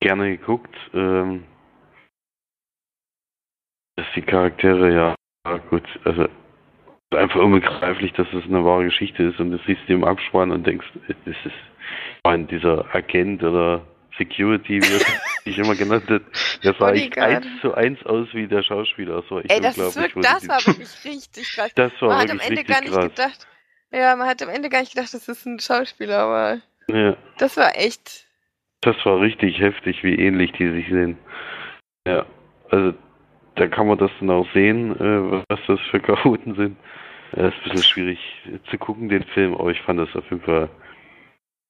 gerne geguckt. Ähm, dass die Charaktere ja, gut, also einfach unbegreiflich, dass es eine wahre Geschichte ist und du siehst die im Abspann und denkst, es ist ich meine, dieser Agent oder Security, wie er sich immer genannt hat, der sah echt eins zu eins aus wie der Schauspieler. Das war Ey, das, ist wirklich, das war wirklich richtig krass. Das war man wirklich hat am Ende gar nicht krass. gedacht, ja, man hat am Ende gar nicht gedacht, das ist ein Schauspieler, aber ja. das war echt. Das war richtig heftig, wie ähnlich die sich sehen. Ja, also da kann man das dann auch sehen, äh, was das für Chaoten sind. Ja, ist ein bisschen schwierig zu gucken, den Film, aber ich fand das auf jeden Fall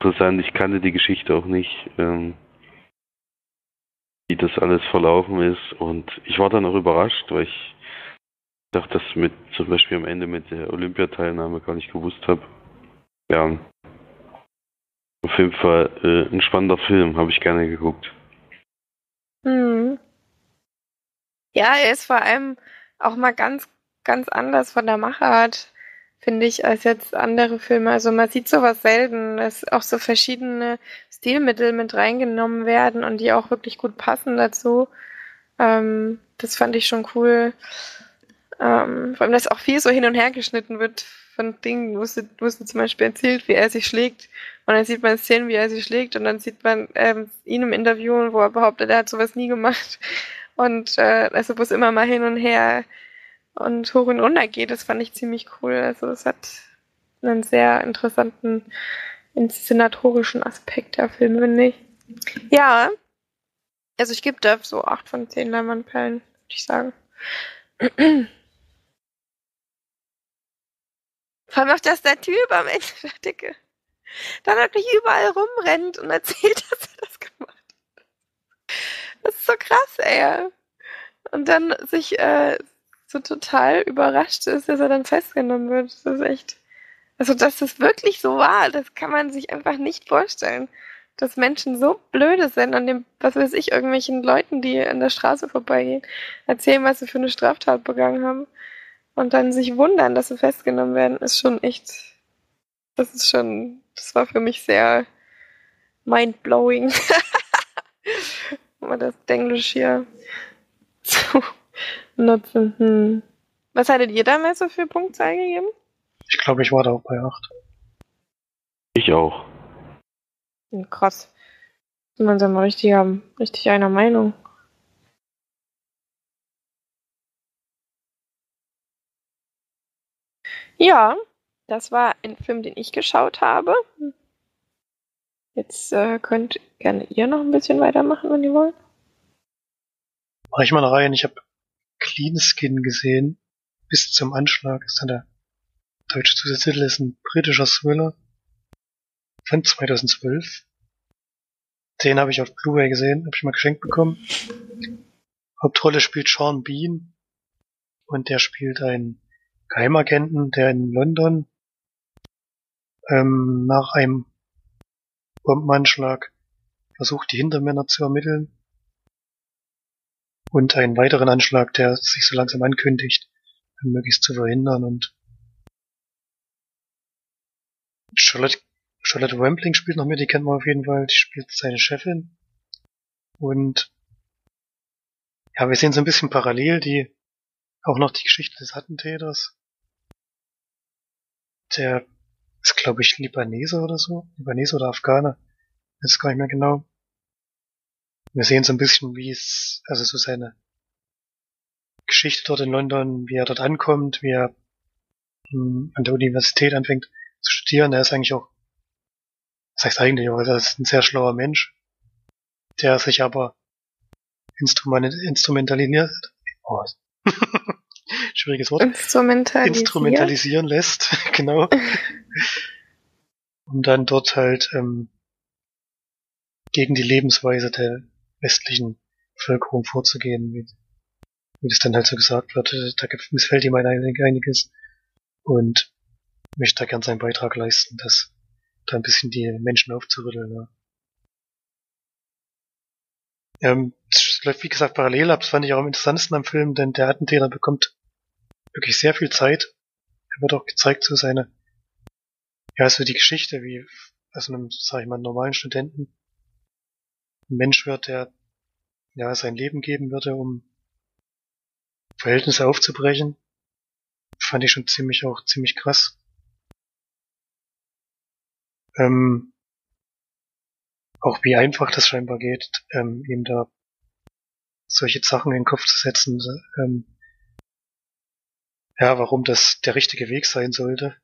interessant. Ich kannte die Geschichte auch nicht, ähm, wie das alles verlaufen ist. Und ich war dann auch überrascht, weil ich dachte, das mit zum Beispiel am Ende mit der Olympiateilnahme gar nicht gewusst habe. Ja. Auf jeden Fall äh, ein spannender Film, habe ich gerne geguckt. Hm. Ja, er ist vor allem auch mal ganz, ganz anders von der Machart finde ich, als jetzt andere Filme. Also man sieht sowas selten, dass auch so verschiedene Stilmittel mit reingenommen werden und die auch wirklich gut passen dazu. Ähm, das fand ich schon cool. Ähm, vor allem, dass auch viel so hin und her geschnitten wird von Dingen, wo sie, wo sie zum Beispiel erzählt, wie er sich schlägt. Und dann sieht man Szenen, wie er sich schlägt und dann sieht man ähm, ihn im Interview, wo er behauptet, er hat sowas nie gemacht. Und äh, also wo es immer mal hin und her und hoch und runter geht. Das fand ich ziemlich cool. Also es hat einen sehr interessanten inszenatorischen Aspekt der Film, finde ich. Ja, also ich gebe da so 8 von 10 Leinwandperlen, würde ich sagen. Vor allem auch, dass der Typ am Ende der Dicke dann wirklich überall rumrennt und erzählt, dass er das gemacht hat. Das ist so krass, ey. Und dann sich äh, so total überrascht ist, dass er dann festgenommen wird. Das ist echt. Also, dass das wirklich so war, das kann man sich einfach nicht vorstellen. Dass Menschen so blöde sind und dem, was weiß ich, irgendwelchen Leuten, die an der Straße vorbeigehen, erzählen, was sie für eine Straftat begangen haben. Und dann sich wundern, dass sie festgenommen werden, ist schon echt. Das ist schon. Das war für mich sehr mindblowing. um das Englisch hier zu nutzen. Hm. Was hattet ihr damals so für Punktzahl gegeben? Ich glaube, ich war da auch bei 8. Ich auch. Krass. Sind wir dann mal richtig, richtig einer Meinung. Ja, das war ein Film, den ich geschaut habe. Jetzt äh, könnt gerne ihr noch ein bisschen weitermachen, wenn ihr wollt. Mach ich mal rein. Ich habe Clean Skin gesehen. Bis zum Anschlag ist dann der deutsche Zusatztitel, ist ein britischer Thriller von 2012. Den habe ich auf Blu-ray gesehen, habe ich mal geschenkt bekommen. Hauptrolle spielt Sean Bean und der spielt einen Geheimagenten, der in London ähm, nach einem Bombenanschlag versucht, die Hintermänner zu ermitteln und einen weiteren Anschlag, der sich so langsam ankündigt, möglichst zu verhindern und Charlotte, Charlotte Rampling spielt noch mit, die kennt man auf jeden Fall, die spielt seine Chefin und ja, wir sehen so ein bisschen parallel die auch noch die Geschichte des Attentäters. Der ist, glaube ich, Libanese oder so. Libanese oder Afghaner. Weiß gar nicht mehr genau. Wir sehen so ein bisschen, wie es, also so seine Geschichte dort in London, wie er dort ankommt, wie er hm, an der Universität anfängt zu studieren. Er ist eigentlich auch, das heißt eigentlich auch, er ist ein sehr schlauer Mensch, der sich aber instrumentalisiert, oh, schwieriges Wort, Instrumentalisieren. instrumentalisieren lässt, genau. um dann dort halt ähm, gegen die Lebensweise der westlichen Bevölkerung vorzugehen, wie, wie das dann halt so gesagt wird. Da missfällt ihm einiges und möchte da gern seinen Beitrag leisten, das da ein bisschen die Menschen aufzurütteln. Ja. Ähm, das läuft wie gesagt parallel ab, das fand ich auch am interessantesten am Film, denn der Attentäter bekommt wirklich sehr viel Zeit. Er wird auch gezeigt so seine, ja, so die Geschichte, wie also einem, sag ich mal, normalen Studenten ein Mensch wird, der ja sein Leben geben würde, um Verhältnisse aufzubrechen. Fand ich schon ziemlich auch ziemlich krass. Ähm, auch wie einfach das scheinbar geht, ähm, ihm da solche Sachen in den Kopf zu setzen, ähm, ja, warum das der richtige Weg sein sollte,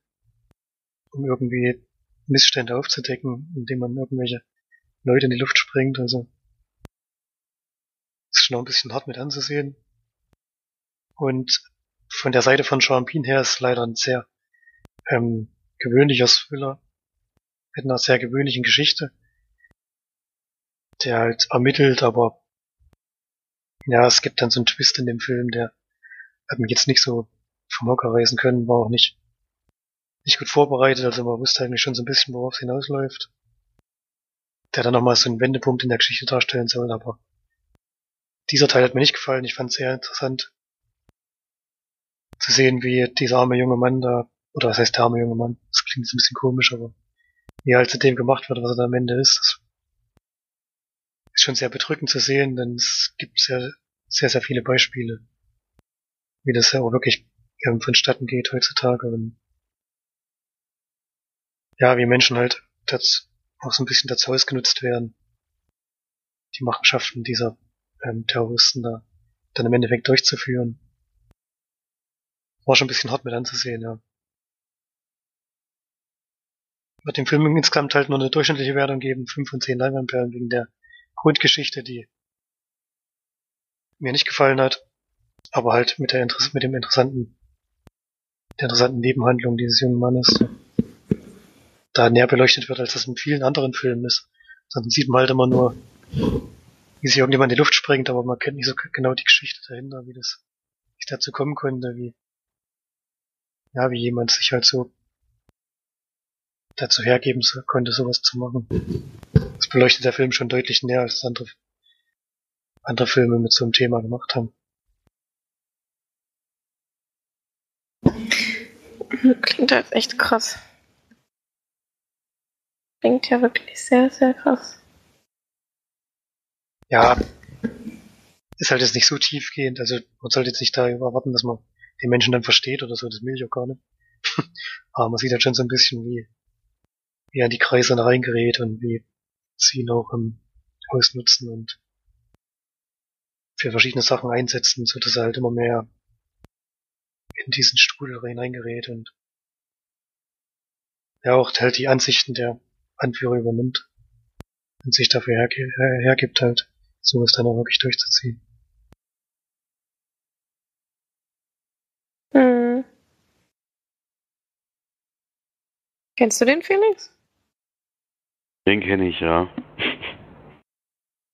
um irgendwie Missstände aufzudecken, indem man irgendwelche Leute in die Luft springt. Also ist schon noch ein bisschen hart mit anzusehen. Und von der Seite von Sean Bean her ist leider ein sehr ähm, gewöhnlicher Thriller mit einer sehr gewöhnlichen Geschichte, der halt ermittelt, aber ja, es gibt dann so einen Twist in dem Film, der hat mich jetzt nicht so vom Hocker reisen können, war auch nicht, nicht gut vorbereitet, also man wusste eigentlich schon so ein bisschen, worauf es hinausläuft. Der dann nochmal so einen Wendepunkt in der Geschichte darstellen soll, aber dieser Teil hat mir nicht gefallen. Ich fand es sehr interessant zu sehen, wie dieser arme junge Mann da, oder was heißt der arme junge Mann? Das klingt jetzt ein bisschen komisch, aber wie er halt zu dem gemacht wird, was er da am Ende ist, ist schon sehr bedrückend zu sehen, denn es gibt sehr, sehr, sehr viele Beispiele, wie das ja auch wirklich ähm, vonstatten geht heutzutage. Und ja, wie Menschen halt das auch so ein bisschen dazu ausgenutzt werden, die Machenschaften dieser ähm, Terroristen da dann im Endeffekt durchzuführen. War schon ein bisschen hart mit anzusehen, ja. Wird dem Film insgesamt halt nur eine durchschnittliche Wertung geben, 5 von 10 Leinwandperlen wegen der Grundgeschichte, die mir nicht gefallen hat, aber halt mit der mit dem interessanten der interessanten Nebenhandlung dieses jungen Mannes da näher beleuchtet wird, als das in vielen anderen Filmen ist. Sonst sieht man halt immer nur, wie sich irgendjemand in die Luft springt, aber man kennt nicht so genau die Geschichte dahinter, wie das wie dazu kommen konnte, wie ja, wie jemand sich halt so dazu hergeben konnte, sowas zu machen. Das beleuchtet der Film schon deutlich näher, als andere, andere Filme mit so einem Thema gemacht haben. Klingt halt echt krass. Klingt ja wirklich sehr, sehr krass. Ja, ist halt jetzt nicht so tiefgehend. Also man sollte jetzt nicht da erwarten, dass man den Menschen dann versteht oder so, das will ich auch gar nicht. Aber man sieht halt schon so ein bisschen, wie, wie er die Kreise reingerät und wie sie ihn auch im ausnutzen und für verschiedene Sachen einsetzen, so dass er halt immer mehr in diesen Strudel hineingerät und ja auch halt die Ansichten der Anführer übernimmt und sich dafür herge hergibt halt, sowas dann auch wirklich durchzuziehen. Hm. Kennst du den Felix? Den kenne ich ja.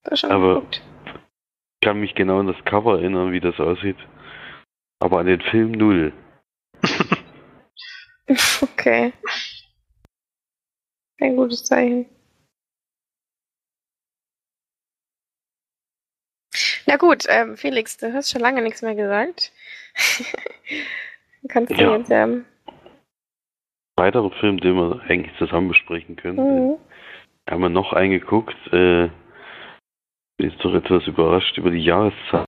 Das schon Aber ich kann mich genau an das Cover erinnern, wie das aussieht. Aber an den Film null. Okay. Ein gutes Zeichen. Na gut, ähm, Felix, du hast schon lange nichts mehr gesagt. Kannst du Ja. jetzt ähm, Weiterer Film, den wir eigentlich zusammen besprechen können. mhm. Haben wir noch eingeguckt, äh, bin jetzt doch etwas überrascht über die Jahreszahl,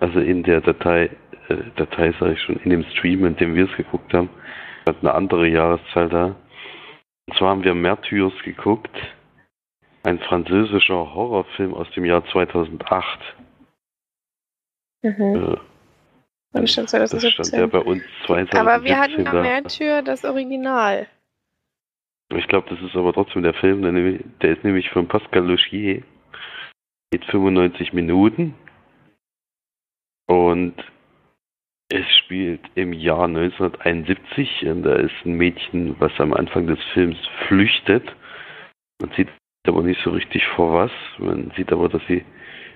also in der Datei, Datei sage ich schon, in dem Stream, in dem wir es geguckt haben, hat eine andere Jahreszahl da. Und zwar haben wir Märtyrs geguckt, ein französischer Horrorfilm aus dem Jahr 2008. Mhm. Äh, Und schon das stand ja 2017. bei uns 2017 Aber wir hatten am Märtyr das Original. Ich glaube, das ist aber trotzdem der Film, der ist nämlich von Pascal Logier. Geht 95 Minuten. Und es spielt im Jahr 1971. Und da ist ein Mädchen, was am Anfang des Films flüchtet. Man sieht aber nicht so richtig vor was. Man sieht aber, dass sie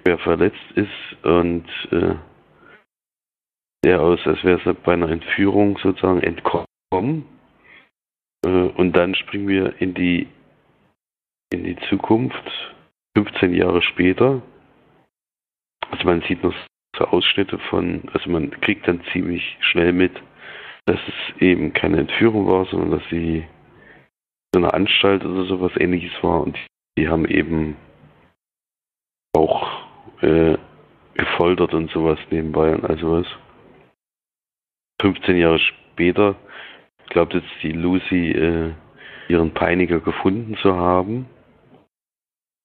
schwer verletzt ist und äh, sehr aus, als wäre sie bei einer Entführung sozusagen entkommen. Äh, und dann springen wir in die in die Zukunft, 15 Jahre später. Also man sieht noch so Ausschnitte von, also man kriegt dann ziemlich schnell mit, dass es eben keine Entführung war, sondern dass sie so eine Anstalt oder sowas ähnliches war und die haben eben auch äh, gefoltert und sowas nebenbei und all sowas. 15 Jahre später glaubt jetzt die Lucy äh, ihren Peiniger gefunden zu haben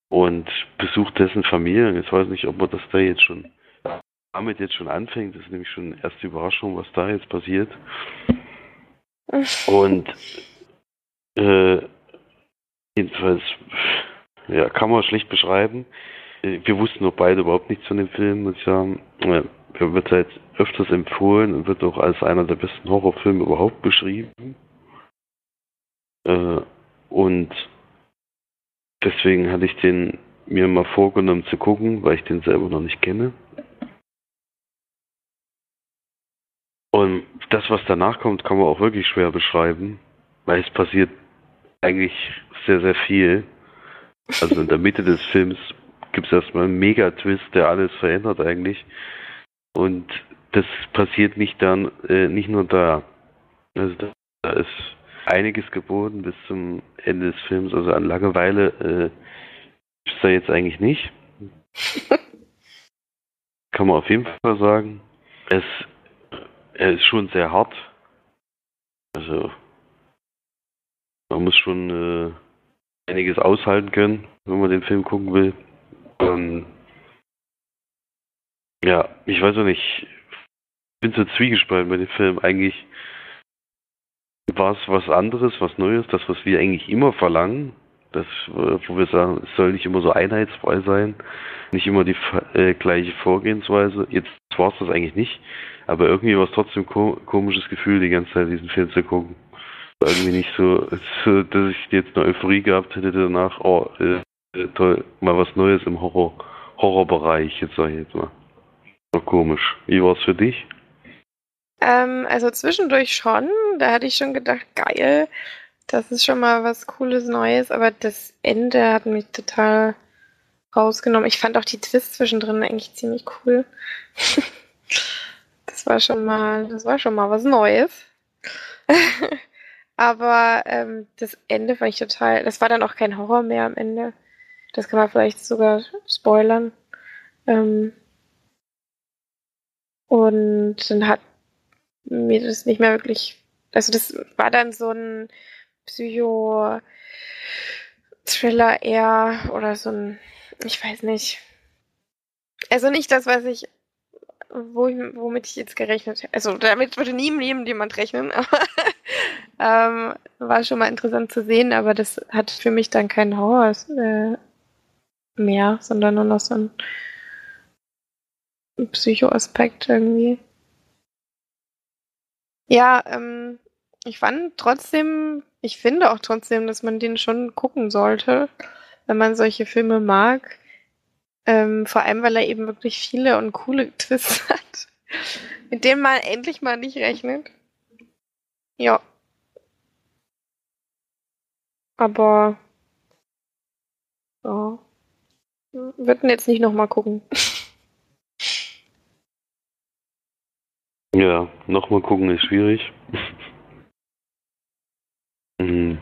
und besucht dessen Familie. Jetzt weiß nicht, ob man das da jetzt schon damit jetzt schon anfängt. Das ist nämlich schon erste Überraschung, was da jetzt passiert. Und äh, jedenfalls, ja, kann man schlecht beschreiben. Äh, Wir wussten noch beide überhaupt nichts von dem Film, muss ich sagen. Er wird halt öfters empfohlen und wird auch als einer der besten Horrorfilme überhaupt beschrieben. Äh, und deswegen hatte ich den mir mal vorgenommen zu gucken, weil ich den selber noch nicht kenne. Und das, was danach kommt, kann man auch wirklich schwer beschreiben, weil es passiert eigentlich sehr, sehr viel. Also in der Mitte des Films gibt es erstmal einen Mega-Twist, der alles verändert eigentlich. Und das passiert nicht dann, äh, nicht nur da. Also da, da ist einiges geboten bis zum Ende des Films. Also an Langeweile äh, ist da jetzt eigentlich nicht. Kann man auf jeden Fall sagen. Es, er ist schon sehr hart. Also man muss schon äh, einiges aushalten können, wenn man den Film gucken will. Ähm, ja, ich weiß auch nicht. Ich bin so zwiegespalten bei dem Film. Eigentlich war es was anderes, was Neues, das, was wir eigentlich immer verlangen. Das, äh, wo wir sagen, es soll nicht immer so einheitsfrei sein, nicht immer die äh, gleiche Vorgehensweise. Jetzt war es das eigentlich nicht, aber irgendwie war es trotzdem ko komisches Gefühl, die ganze Zeit diesen Film zu gucken. Irgendwie nicht so, so, dass ich jetzt eine Euphorie gehabt hätte danach, oh, äh, toll, mal was Neues im Horror, Horrorbereich, jetzt sag ich jetzt mal. War komisch. Wie war es für dich? Ähm, also zwischendurch schon, da hatte ich schon gedacht, geil, das ist schon mal was Cooles Neues, aber das Ende hat mich total rausgenommen. Ich fand auch die Twist zwischendrin eigentlich ziemlich cool. das war schon mal, das war schon mal was Neues. aber ähm, das Ende fand ich total, das war dann auch kein Horror mehr am Ende. Das kann man vielleicht sogar spoilern. Ähm, und dann hat mir das nicht mehr wirklich. Also das war dann so ein Psycho-Thriller eher oder so ein, ich weiß nicht. Also nicht das, was ich, wo ich womit ich jetzt gerechnet hätte. Also damit würde nie im Leben jemand rechnen, aber ähm, war schon mal interessant zu sehen, aber das hat für mich dann keinen Horror äh, mehr, sondern nur noch so ein Psycho-Aspekt irgendwie. Ja, ähm, ich fand trotzdem, ich finde auch trotzdem, dass man den schon gucken sollte, wenn man solche Filme mag. Ähm, vor allem, weil er eben wirklich viele und coole Twists hat, mit denen man endlich mal nicht rechnet. Ja. Aber ja. Würden jetzt nicht nochmal gucken. Ja, nochmal gucken ist schwierig. Hm.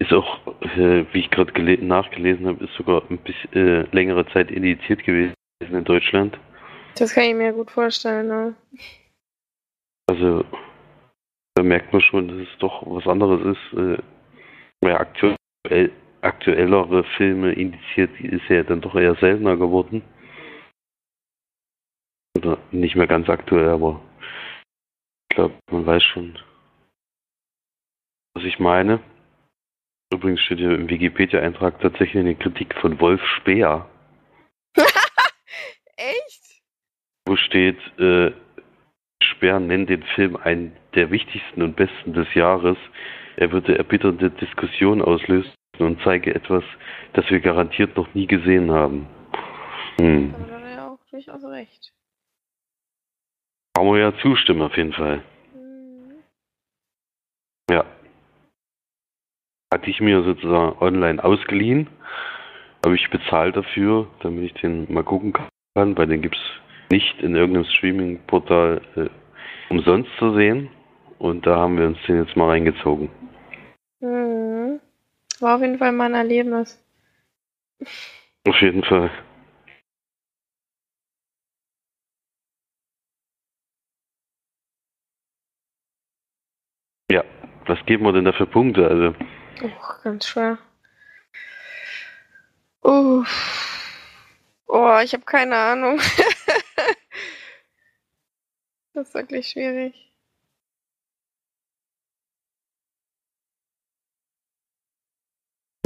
Ist auch, äh, wie ich gerade nachgelesen habe, ist sogar ein bisschen äh, längere Zeit indiziert gewesen in Deutschland. Das kann ich mir gut vorstellen, ne? Also, da merkt man schon, dass es doch was anderes ist. Äh, weil aktuell, aktuellere Filme indiziert ist ja dann doch eher seltener geworden. Oder nicht mehr ganz aktuell, aber glaube, man weiß schon, was ich meine. Übrigens steht hier im Wikipedia-Eintrag tatsächlich eine Kritik von Wolf Speer. Echt? Wo steht, äh, Speer nennt den Film einen der wichtigsten und besten des Jahres. Er würde erbitternde Diskussionen auslösen und zeige etwas, das wir garantiert noch nie gesehen haben. Hm. Da hat er ja auch durchaus recht. Kann man ja zustimmen, auf jeden Fall. Mhm. Ja. Hatte ich mir sozusagen online ausgeliehen. Habe ich bezahlt dafür, damit ich den mal gucken kann, weil den gibt es nicht in irgendeinem Streaming-Portal äh, umsonst zu sehen. Und da haben wir uns den jetzt mal reingezogen. Mhm. War auf jeden Fall mal ein Erlebnis. Auf jeden Fall. Ja, was geben wir denn da für Punkte? Also. Oh, ganz schwer. Oh, oh ich habe keine Ahnung. das ist wirklich schwierig.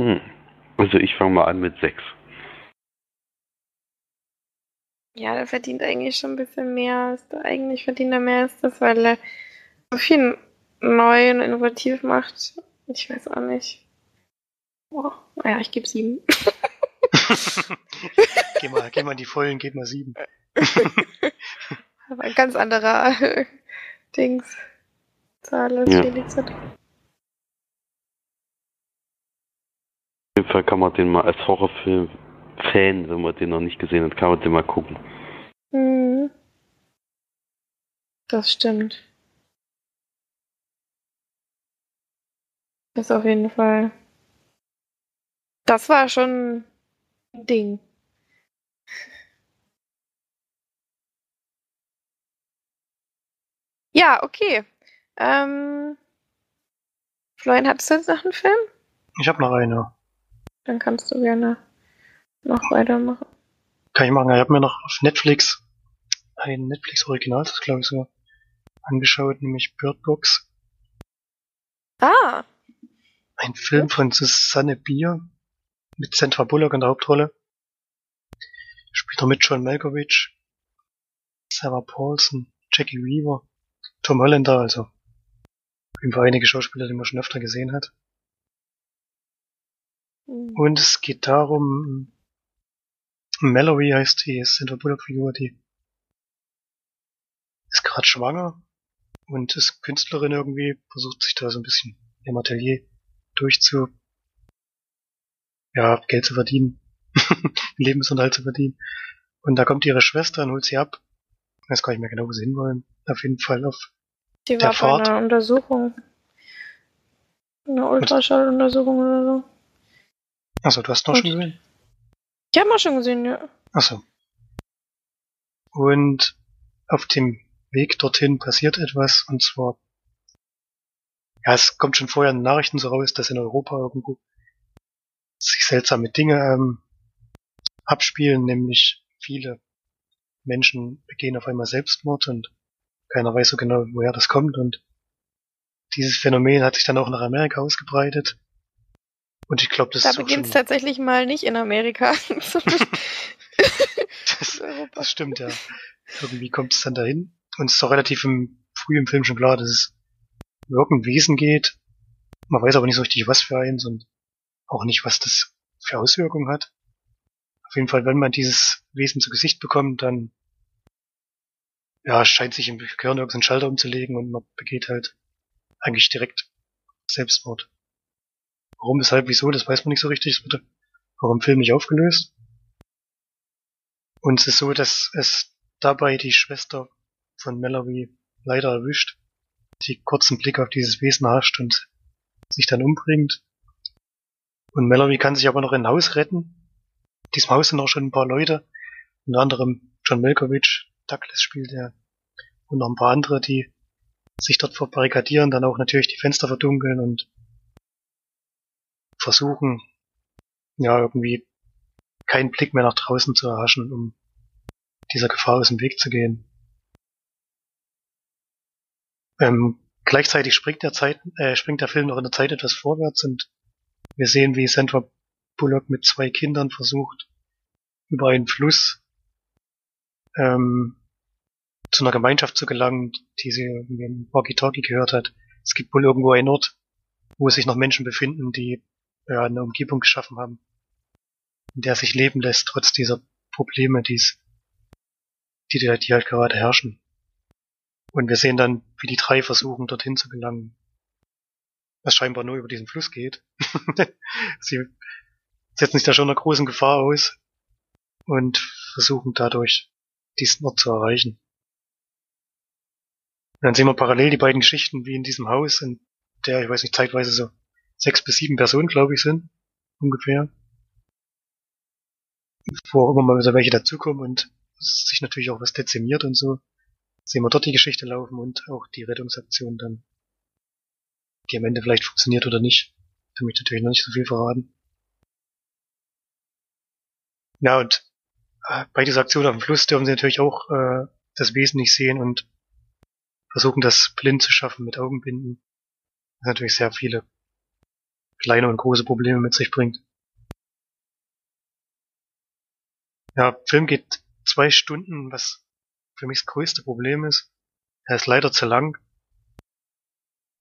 Hm. Also ich fange mal an mit 6. Ja, der verdient eigentlich schon ein bisschen mehr. Als der eigentlich verdient er mehr als das, weil er so viel neu und innovativ macht. Ich weiß auch nicht. Oh, naja, ich gebe sieben. geh, mal, geh mal in die Vollen, gib mal sieben. Aber ein ganz anderer Dings. Zahl als ja. Felix hat. Auf jeden Fall kann man den mal als Horrorfilm-Fan, wenn man den noch nicht gesehen hat, kann man den mal gucken. Mhm. Das stimmt. Das auf jeden Fall. Das war schon ein Ding. Ja, okay. Ähm, Florian, hattest du jetzt noch einen Film? Ich habe noch eine. Dann kannst du gerne noch weitermachen. Kann ich machen. Ich habe mir noch auf Netflix ein Netflix-Original, das glaube ich so, angeschaut, nämlich Bird Box. Ah, ein Film von Susanne Bier mit Sandra Bullock in der Hauptrolle. Spielt er mit John Malkovich, Sarah Paulson, Jackie Weaver, Tom Hollander, also über einige Schauspieler, die man schon öfter gesehen hat. Mhm. Und es geht darum, Mallory heißt die Sandra Bullock-Figur, die ist gerade schwanger und ist Künstlerin irgendwie, versucht sich da so ein bisschen im Atelier durchzu, ja, Geld zu verdienen, Lebensunterhalt zu verdienen. Und da kommt ihre Schwester und holt sie ab. Ich weiß gar nicht mehr genau, wo sie hinwollen. Auf jeden Fall auf die der war Fahrt. bei einer Untersuchung. Eine Ultraschalluntersuchung oder so. Achso, du hast noch und, schon gesehen? Ich habe mal schon gesehen, ja. Achso. Und auf dem Weg dorthin passiert etwas, und zwar ja, es kommt schon vorher in Nachrichten so raus, dass in Europa irgendwo sich seltsame Dinge ähm, abspielen, nämlich viele Menschen begehen auf einmal Selbstmord und keiner weiß so genau, woher das kommt und dieses Phänomen hat sich dann auch nach Amerika ausgebreitet. Und ich glaube, das da ist. Da beginnt es tatsächlich mal nicht in Amerika. das, das, stimmt, ja. Irgendwie kommt es dann dahin. Und es ist auch relativ im, früh im Film schon klar, dass es irgendein Wesen geht. Man weiß aber nicht so richtig, was für eins und auch nicht, was das für Auswirkungen hat. Auf jeden Fall, wenn man dieses Wesen zu Gesicht bekommt, dann ja, scheint sich im Gehirn irgendeinen Schalter umzulegen und man begeht halt eigentlich direkt Selbstmord. Warum, weshalb, wieso, das weiß man nicht so richtig. Es wird auch im Film nicht aufgelöst. Und es ist so, dass es dabei die Schwester von Mallory leider erwischt, die kurzen Blick auf dieses Wesen hascht und sich dann umbringt. Und Mallory kann sich aber noch in Haus retten. In diesem Haus sind auch schon ein paar Leute, unter anderem John Malkovich, Douglas spielt er, und noch ein paar andere, die sich dort verbarrikadieren, dann auch natürlich die Fenster verdunkeln und versuchen, ja, irgendwie keinen Blick mehr nach draußen zu erhaschen, um dieser Gefahr aus dem Weg zu gehen. Ähm, gleichzeitig springt der, Zeit, äh, springt der Film noch in der Zeit etwas vorwärts und wir sehen, wie Sandra Bullock mit zwei Kindern versucht, über einen Fluss ähm, zu einer Gemeinschaft zu gelangen, die sie im Walkie-Talkie gehört hat. Es gibt wohl irgendwo einen Ort, wo sich noch Menschen befinden, die ja, eine Umgebung geschaffen haben, in der sich leben lässt, trotz dieser Probleme, die's, die, die halt gerade herrschen. Und wir sehen dann, wie die drei versuchen, dorthin zu gelangen. Was scheinbar nur über diesen Fluss geht. Sie setzen sich da schon einer großen Gefahr aus und versuchen dadurch diesen Ort zu erreichen. Und dann sehen wir parallel die beiden Geschichten wie in diesem Haus, in der, ich weiß nicht, zeitweise so sechs bis sieben Personen, glaube ich, sind. Ungefähr. Wo auch immer mal so welche dazukommen und sich natürlich auch was dezimiert und so. Sehen wir dort die Geschichte laufen und auch die Rettungsaktion dann. Die am Ende vielleicht funktioniert oder nicht. Da möchte ich natürlich noch nicht so viel verraten. Ja, und äh, bei dieser Aktion auf dem Fluss dürfen sie natürlich auch äh, das Wesen nicht sehen und versuchen das blind zu schaffen mit Augenbinden. Was natürlich sehr viele kleine und große Probleme mit sich bringt. Ja, Film geht zwei Stunden, was für mich das größte Problem ist. Er ist leider zu lang.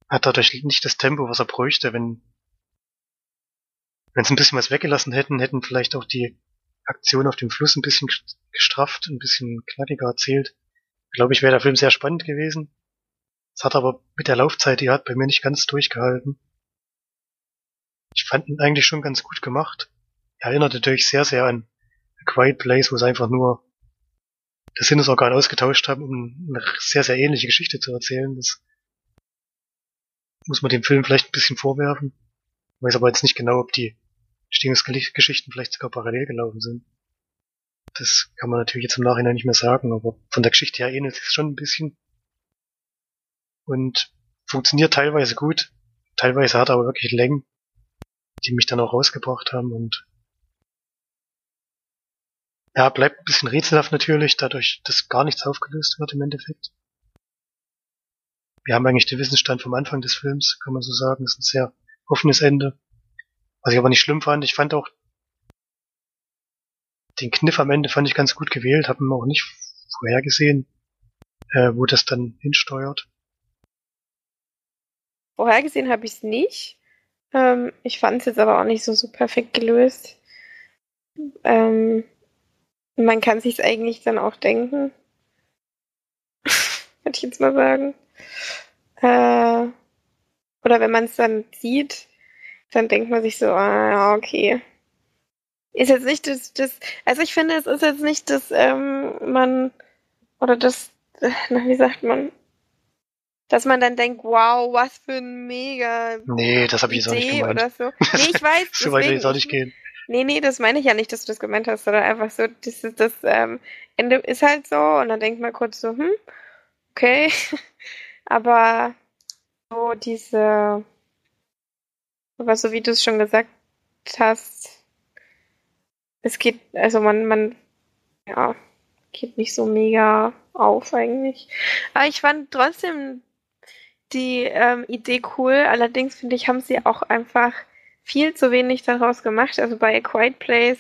Hat dadurch nicht das Tempo, was er bräuchte. Wenn wenn sie ein bisschen was weggelassen hätten, hätten vielleicht auch die Aktion auf dem Fluss ein bisschen gestrafft, ein bisschen knackiger erzählt. Glaube ich, wäre der Film sehr spannend gewesen. Es hat aber mit der Laufzeit, die hat bei mir nicht ganz durchgehalten. Ich fand ihn eigentlich schon ganz gut gemacht. Er erinnert natürlich sehr, sehr an A Quiet Place, wo es einfach nur das Sinnesorgan ausgetauscht haben, um eine sehr, sehr ähnliche Geschichte zu erzählen. Das muss man dem Film vielleicht ein bisschen vorwerfen. Ich weiß aber jetzt nicht genau, ob die Stimmungsgeschichten vielleicht sogar parallel gelaufen sind. Das kann man natürlich jetzt im Nachhinein nicht mehr sagen, aber von der Geschichte her ähnelt es schon ein bisschen. Und funktioniert teilweise gut, teilweise hat er aber wirklich Längen, die mich dann auch rausgebracht haben und ja, bleibt ein bisschen rätselhaft natürlich, dadurch, dass gar nichts aufgelöst wird im Endeffekt. Wir haben eigentlich den Wissensstand vom Anfang des Films, kann man so sagen. Das ist ein sehr offenes Ende. Was ich aber nicht schlimm fand, ich fand auch den Kniff am Ende fand ich ganz gut gewählt, habe ihn auch nicht vorhergesehen, äh, wo das dann hinsteuert. Vorhergesehen habe ich es nicht. Ähm, ich fand es jetzt aber auch nicht so, so perfekt gelöst. Ähm, man kann sich eigentlich dann auch denken. Würde ich jetzt mal sagen. Äh, oder wenn man es dann sieht, dann denkt man sich so, ah, okay. Ist jetzt nicht das, das, also ich finde, es ist jetzt nicht, dass ähm, man, oder das, na, wie sagt man, dass man dann denkt, wow, was für ein mega Nee, das habe ich jetzt auch nicht gemeint. oder so. Nee, ich weiß. so weit will ich auch nicht gehen. Nee, nee, das meine ich ja nicht, dass du das gemeint hast, sondern einfach so, das, das ähm, Ende ist halt so und dann denkt man kurz so, hm, okay. Aber so diese, aber so wie du es schon gesagt hast, es geht, also man, man, ja, geht nicht so mega auf eigentlich. Aber ich fand trotzdem die ähm, Idee cool. Allerdings finde ich, haben sie auch einfach viel zu wenig daraus gemacht. Also bei A Quiet Place,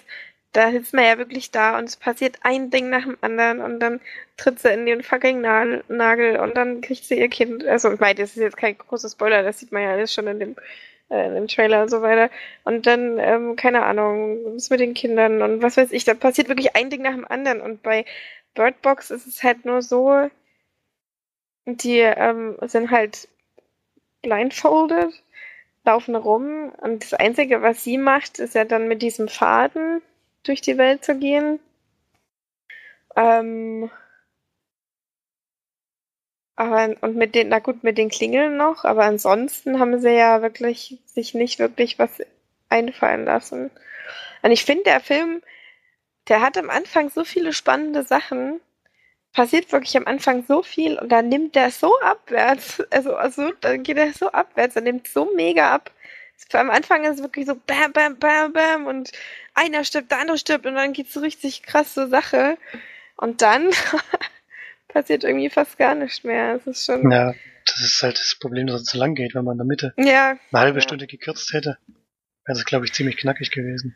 da sitzt man ja wirklich da und es passiert ein Ding nach dem anderen und dann tritt sie in den fucking Nagel und dann kriegt sie ihr Kind. Also ich meine, das ist jetzt kein großer Spoiler, das sieht man ja alles schon in dem, äh, im Trailer und so weiter. Und dann, ähm, keine Ahnung, was mit den Kindern und was weiß ich, da passiert wirklich ein Ding nach dem anderen. Und bei Bird Box ist es halt nur so, die ähm, sind halt blindfolded, laufen rum und das Einzige, was sie macht, ist ja dann mit diesem Faden durch die Welt zu gehen. Ähm, aber und mit den, na gut, mit den Klingeln noch, aber ansonsten haben sie ja wirklich sich nicht wirklich was einfallen lassen. Und ich finde, der Film, der hat am Anfang so viele spannende Sachen, passiert wirklich am Anfang so viel und dann nimmt der so abwärts, also, also dann geht er so abwärts, er nimmt so mega ab. Am Anfang ist es wirklich so bam, bam, bam, bam und einer stirbt, der andere stirbt und dann geht's so richtig krasse Sache. Und dann passiert irgendwie fast gar nichts mehr. Es ist schon. Ja, das ist halt das Problem, dass es zu lang geht, wenn man in der Mitte Ja, eine halbe Ja. Stunde gekürzt hätte. Wäre das, glaube ich, ziemlich knackig gewesen.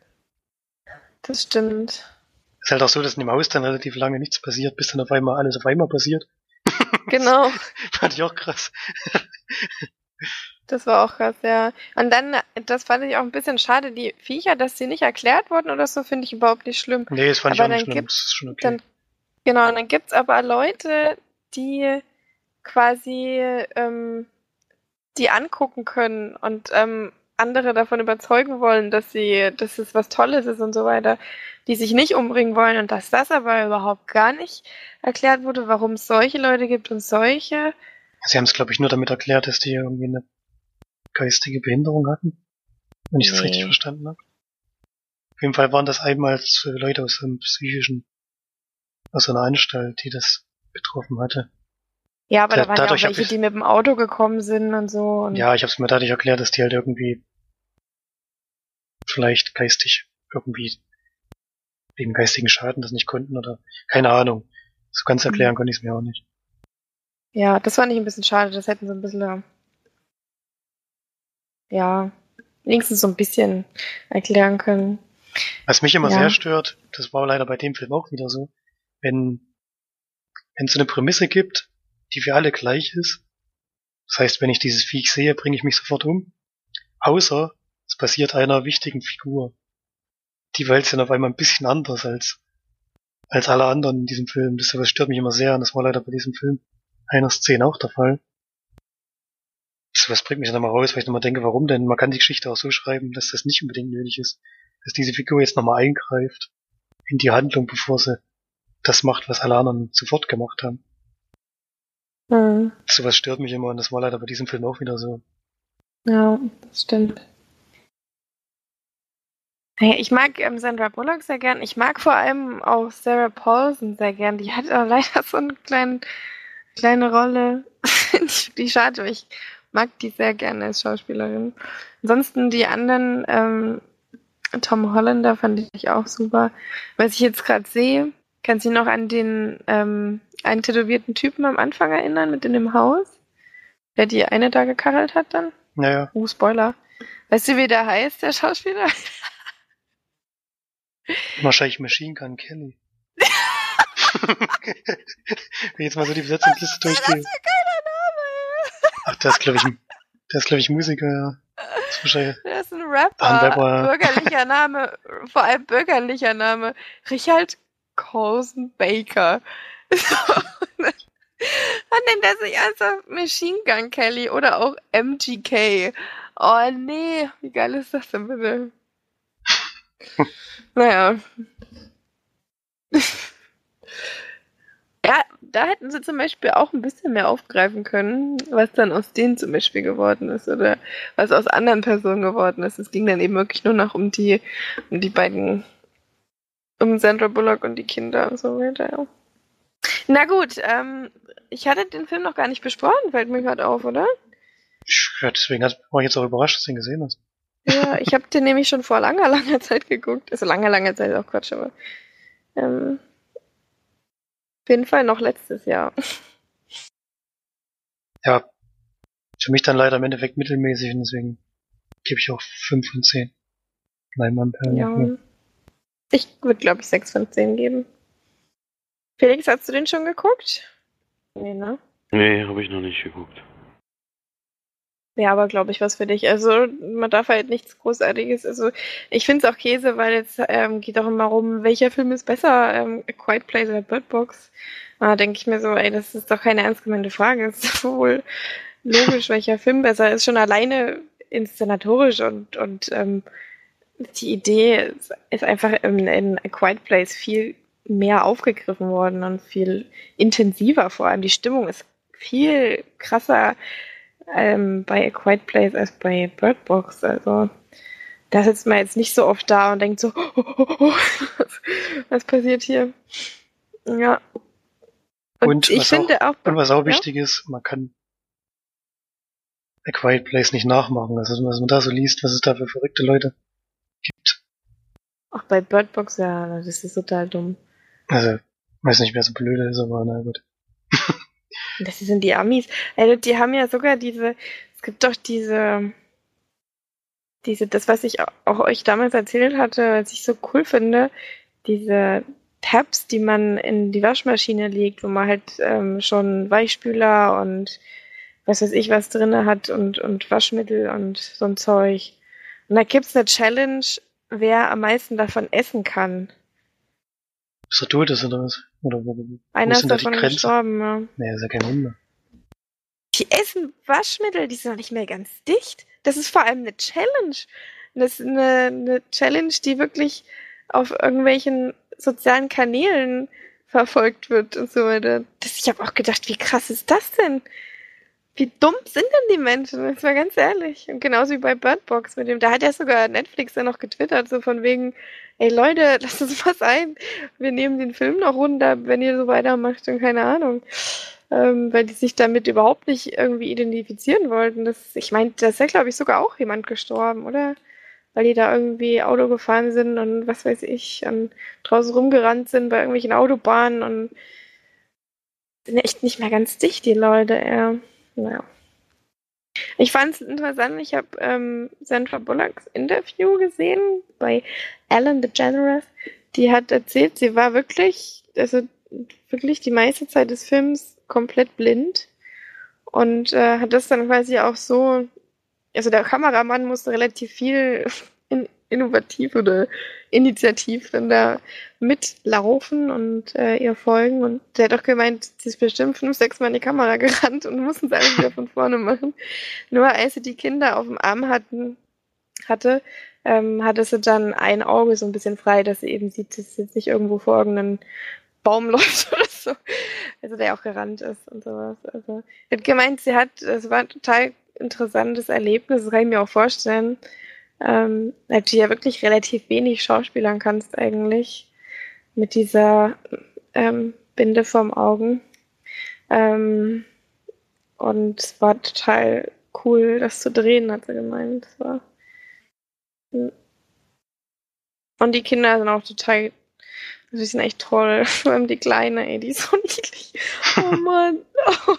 das stimmt. Ist halt auch so, dass in dem Haus dann relativ lange nichts passiert, bis dann auf einmal alles auf einmal passiert. Genau. Fand ich auch krass. Das war auch krass, ja. Und dann, das fand ich auch ein bisschen schade, die Viecher, dass die nicht erklärt wurden oder so, finde ich überhaupt nicht schlimm. Nee, das fand ich Aber auch nicht schlimm. gibt's Das ist schon okay. Dann, genau, und dann gibt's aber Leute, die quasi ähm, die angucken können und ähm, andere davon überzeugen wollen, dass sie, dass es was Tolles ist und so weiter, die sich nicht umbringen wollen und dass das aber überhaupt gar nicht erklärt wurde, warum es solche Leute gibt und solche. Sie haben es, glaube ich, nur damit erklärt, dass die irgendwie eine geistige Behinderung hatten. Wenn ich das Nee. richtig verstanden habe. Auf jeden Fall waren das einmal Leute aus einem psychischen, aus einer Anstalt, die das betroffen hatte. Ja, aber Da- da waren ja auch welche, ich- die mit dem Auto gekommen sind und so. Und Ja, ich habe es mir dadurch erklärt, dass die halt irgendwie vielleicht geistig irgendwie wegen geistigen Schaden das nicht konnten oder keine Ahnung. So ganz Mhm. erklären konnte ich es mir auch nicht. Ja, das fand ich ein bisschen schade. Das hätten sie ein bisschen, ja, wenigstens so ein bisschen erklären können. Was mich immer Ja. sehr stört, das war leider bei dem Film auch wieder so, wenn wenn es so eine Prämisse gibt, die für alle gleich ist. Das heißt, wenn ich dieses Viech sehe, bringe ich mich sofort um. Außer es passiert einer wichtigen Figur. Die Welt dann auf einmal ein bisschen anders als als alle anderen in diesem Film. Das sowas stört mich immer sehr und das war leider bei diesem Film einer Szene auch der Fall. Das bringt mich dann immer raus, weil ich nochmal denke, warum denn? Man kann die Geschichte auch so schreiben, dass das nicht unbedingt nötig ist dass diese Figur jetzt nochmal eingreift in die Handlung, bevor sie das macht, was alle anderen sofort gemacht haben. Hm. Sowas stört mich immer und das war leider bei diesem Film auch wieder so. Ja, das stimmt. Naja, ich mag ähm, Sandra Bullock sehr gern. Ich mag vor allem auch Sarah Paulson sehr gern. Die hat aber leider so eine kleine, kleine Rolle. die, die schade, aber ich mag die sehr gerne als Schauspielerin. Ansonsten die anderen, ähm, Tom Hollander fand ich auch super. Was ich jetzt gerade sehe, kann sich noch an den ähm, einen tätowierten Typen am Anfang erinnern mit in dem Haus, der die eine da gekarrelt hat dann? Naja, Uh, Spoiler. Weißt du, wie der heißt, der Schauspieler? wahrscheinlich Machine Gun Kelly. Wenn ich jetzt mal so die Besetzungsliste durchgehe. Das ist keiner Name. Ach, der ist glaube ich, der ist glaube ich Musiker, ja. Das ist Der ist ein Rapper. Ein Rapper. Bürgerlicher Name, vor allem bürgerlicher Name. Richard Coulson Baker. Dann nennt er sich also Machine Gun Kelly oder auch MGK. Oh nee, wie geil ist das denn bitte? naja. Ja, da hätten sie zum Beispiel auch ein bisschen mehr aufgreifen können, was dann aus denen zum Beispiel geworden ist oder was aus anderen Personen geworden ist. Es ging dann eben wirklich nur noch um die, um die beiden, um Sandra Bullock und die Kinder und so weiter. Ja. Na gut, ähm, ich hatte den Film noch gar nicht besprochen, fällt mir gerade auf, oder? ja, deswegen war ich jetzt auch überrascht, dass du ihn gesehen hast. Ja, ich habe den nämlich schon vor langer, langer Zeit geguckt. Also langer, langer Zeit ist auch Quatsch, aber ähm, auf jeden Fall noch letztes Jahr. Ja, für mich dann leider im Endeffekt mittelmäßig und deswegen gebe ich auch 5 von 10. Leinwandperlen. Ja. Ich würde, glaube ich, 6 von 10 geben. Felix, hast du den schon geguckt? Nee, ne? Nee, habe ich noch nicht geguckt. Ja, aber glaube ich, was für dich. Also, man darf halt nichts Großartiges. Also, ich finde es auch Käse, weil jetzt ähm, geht auch immer rum, welcher Film ist besser, ähm, A Quiet Place oder Bird Box. Da denke ich mir so, ey, das ist doch keine ernst gemeinte Frage. Es ist wohl logisch, welcher Film besser ist. Schon alleine inszenatorisch und, und ähm, die Idee ist, einfach in, in A Quiet Place viel mehr aufgegriffen worden und viel intensiver vor allem. Die Stimmung ist viel krasser ähm, bei A Quiet Place als bei Bird Box. Also da sitzt man jetzt nicht so oft da und denkt so, oh, oh, oh, oh was, was, passiert hier? Ja. Und, und ich finde auch, auch, Und was auch ja? wichtig ist, man kann A Quiet Place nicht nachmachen. Also was man da so liest, was es da für verrückte Leute. Ach, bei Bird Box, ja, das ist total dumm. Also, weiß nicht, wer so blöde ist, aber na gut. das sind die Amis. Also, die haben ja sogar diese, es gibt doch diese, diese, das, was ich auch euch damals erzählt hatte, was ich so cool finde, diese Tabs, die man in die Waschmaschine legt, wo man halt ähm, schon Weichspüler und was weiß ich was drin hat und, und Waschmittel und so ein Zeug. Und da gibt's eine Challenge, wer am meisten davon essen kann. Ist er tot ist oder was? Oder wo, wo Einer ist davon gestorben, ja. Nee, ist ja kein Wunder. Die essen Waschmittel, die sind noch nicht mehr ganz dicht. Das ist vor allem eine Challenge. Das ist eine, eine Challenge, die wirklich auf irgendwelchen sozialen Kanälen verfolgt wird und so weiter. Das, ich habe auch gedacht, wie krass ist das denn? Wie dumm sind denn die Menschen? Das war ganz ehrlich. Und genauso wie bei Bird Box mit dem, da hat ja sogar Netflix dann noch getwittert, so von wegen, ey Leute, lasst uns mal sein. Wir nehmen den Film noch runter, wenn ihr so weitermacht und keine Ahnung. Ähm, weil die sich damit überhaupt nicht irgendwie identifizieren wollten. Das, ich meine, da ist ja, glaube ich, sogar auch jemand gestorben, oder? Weil die da irgendwie Auto gefahren sind und was weiß ich, und draußen rumgerannt sind bei irgendwelchen Autobahnen und sind echt nicht mehr ganz dicht, die Leute, ja. Naja. Ich fand es interessant, ich habe ähm, Sandra Bullocks Interview gesehen bei Ellen DeGeneres. Die hat erzählt, sie war wirklich, also wirklich die meiste Zeit des Films komplett blind und äh, hat das dann quasi auch so, also der Kameramann musste relativ viel in, innovativ oder initiativ dann da mitlaufen und äh, ihr folgen. Und der hat auch gemeint, sie ist bestimmt fünf, sechs Mal in die Kamera gerannt und mussten es alles wieder von vorne machen. Nur als sie die Kinder auf dem Arm hatten, hatte, ähm, hatte sie dann ein Auge so ein bisschen frei, dass sie eben sieht, dass sie jetzt nicht irgendwo vor irgendeinem Baum läuft oder so. Also der auch gerannt ist und sowas. Also, hat gemeint, sie hat, es war ein total interessantes Erlebnis, das kann ich mir auch vorstellen ähm, weil du ja wirklich relativ wenig schauspielern kannst eigentlich mit dieser ähm, Binde vorm Augen. Ähm, und es war total cool, das zu drehen, hat sie gemeint. War, und die Kinder sind auch total, also die sind echt toll. Vor allem die Kleine, ey, die ist so niedlich. Oh Mann. Oh.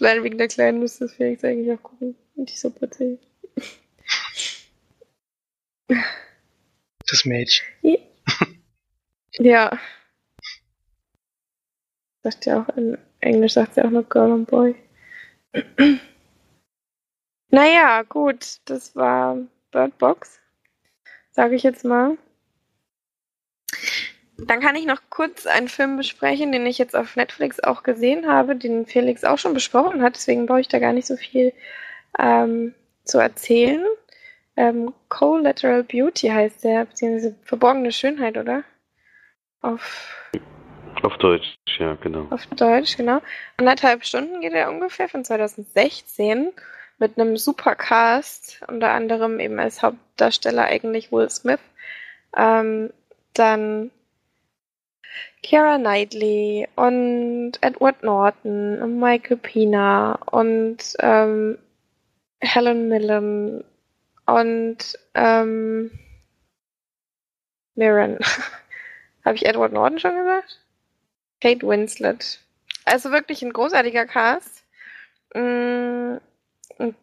Allein wegen der Kleinen müsste das Felix eigentlich auch gucken. Und die so putzig. Das Mädchen. Ja. Sagt ja auch in Englisch sagt sie auch noch Girl und Boy. naja, gut, das war Bird Box. Sage ich jetzt mal. Dann kann ich noch kurz einen Film besprechen, den ich jetzt auf Netflix auch gesehen habe, den Felix auch schon besprochen hat, deswegen brauche ich da gar nicht so viel ähm, zu erzählen. Ähm, Collateral Beauty heißt der, beziehungsweise verborgene Schönheit, oder? Auf, auf Deutsch, ja, genau. Auf Deutsch, genau. Anderthalb Stunden geht er ungefähr von 2016 mit einem super Cast, unter anderem eben als Hauptdarsteller eigentlich Will Smith. Ähm, dann Keira Knightley und Edward Norton und Michael Pina und ähm, Helen Mirren und ähm, Mirren. Habe ich Edward Norton schon gesagt? Kate Winslet. Also wirklich ein großartiger Cast. Mm,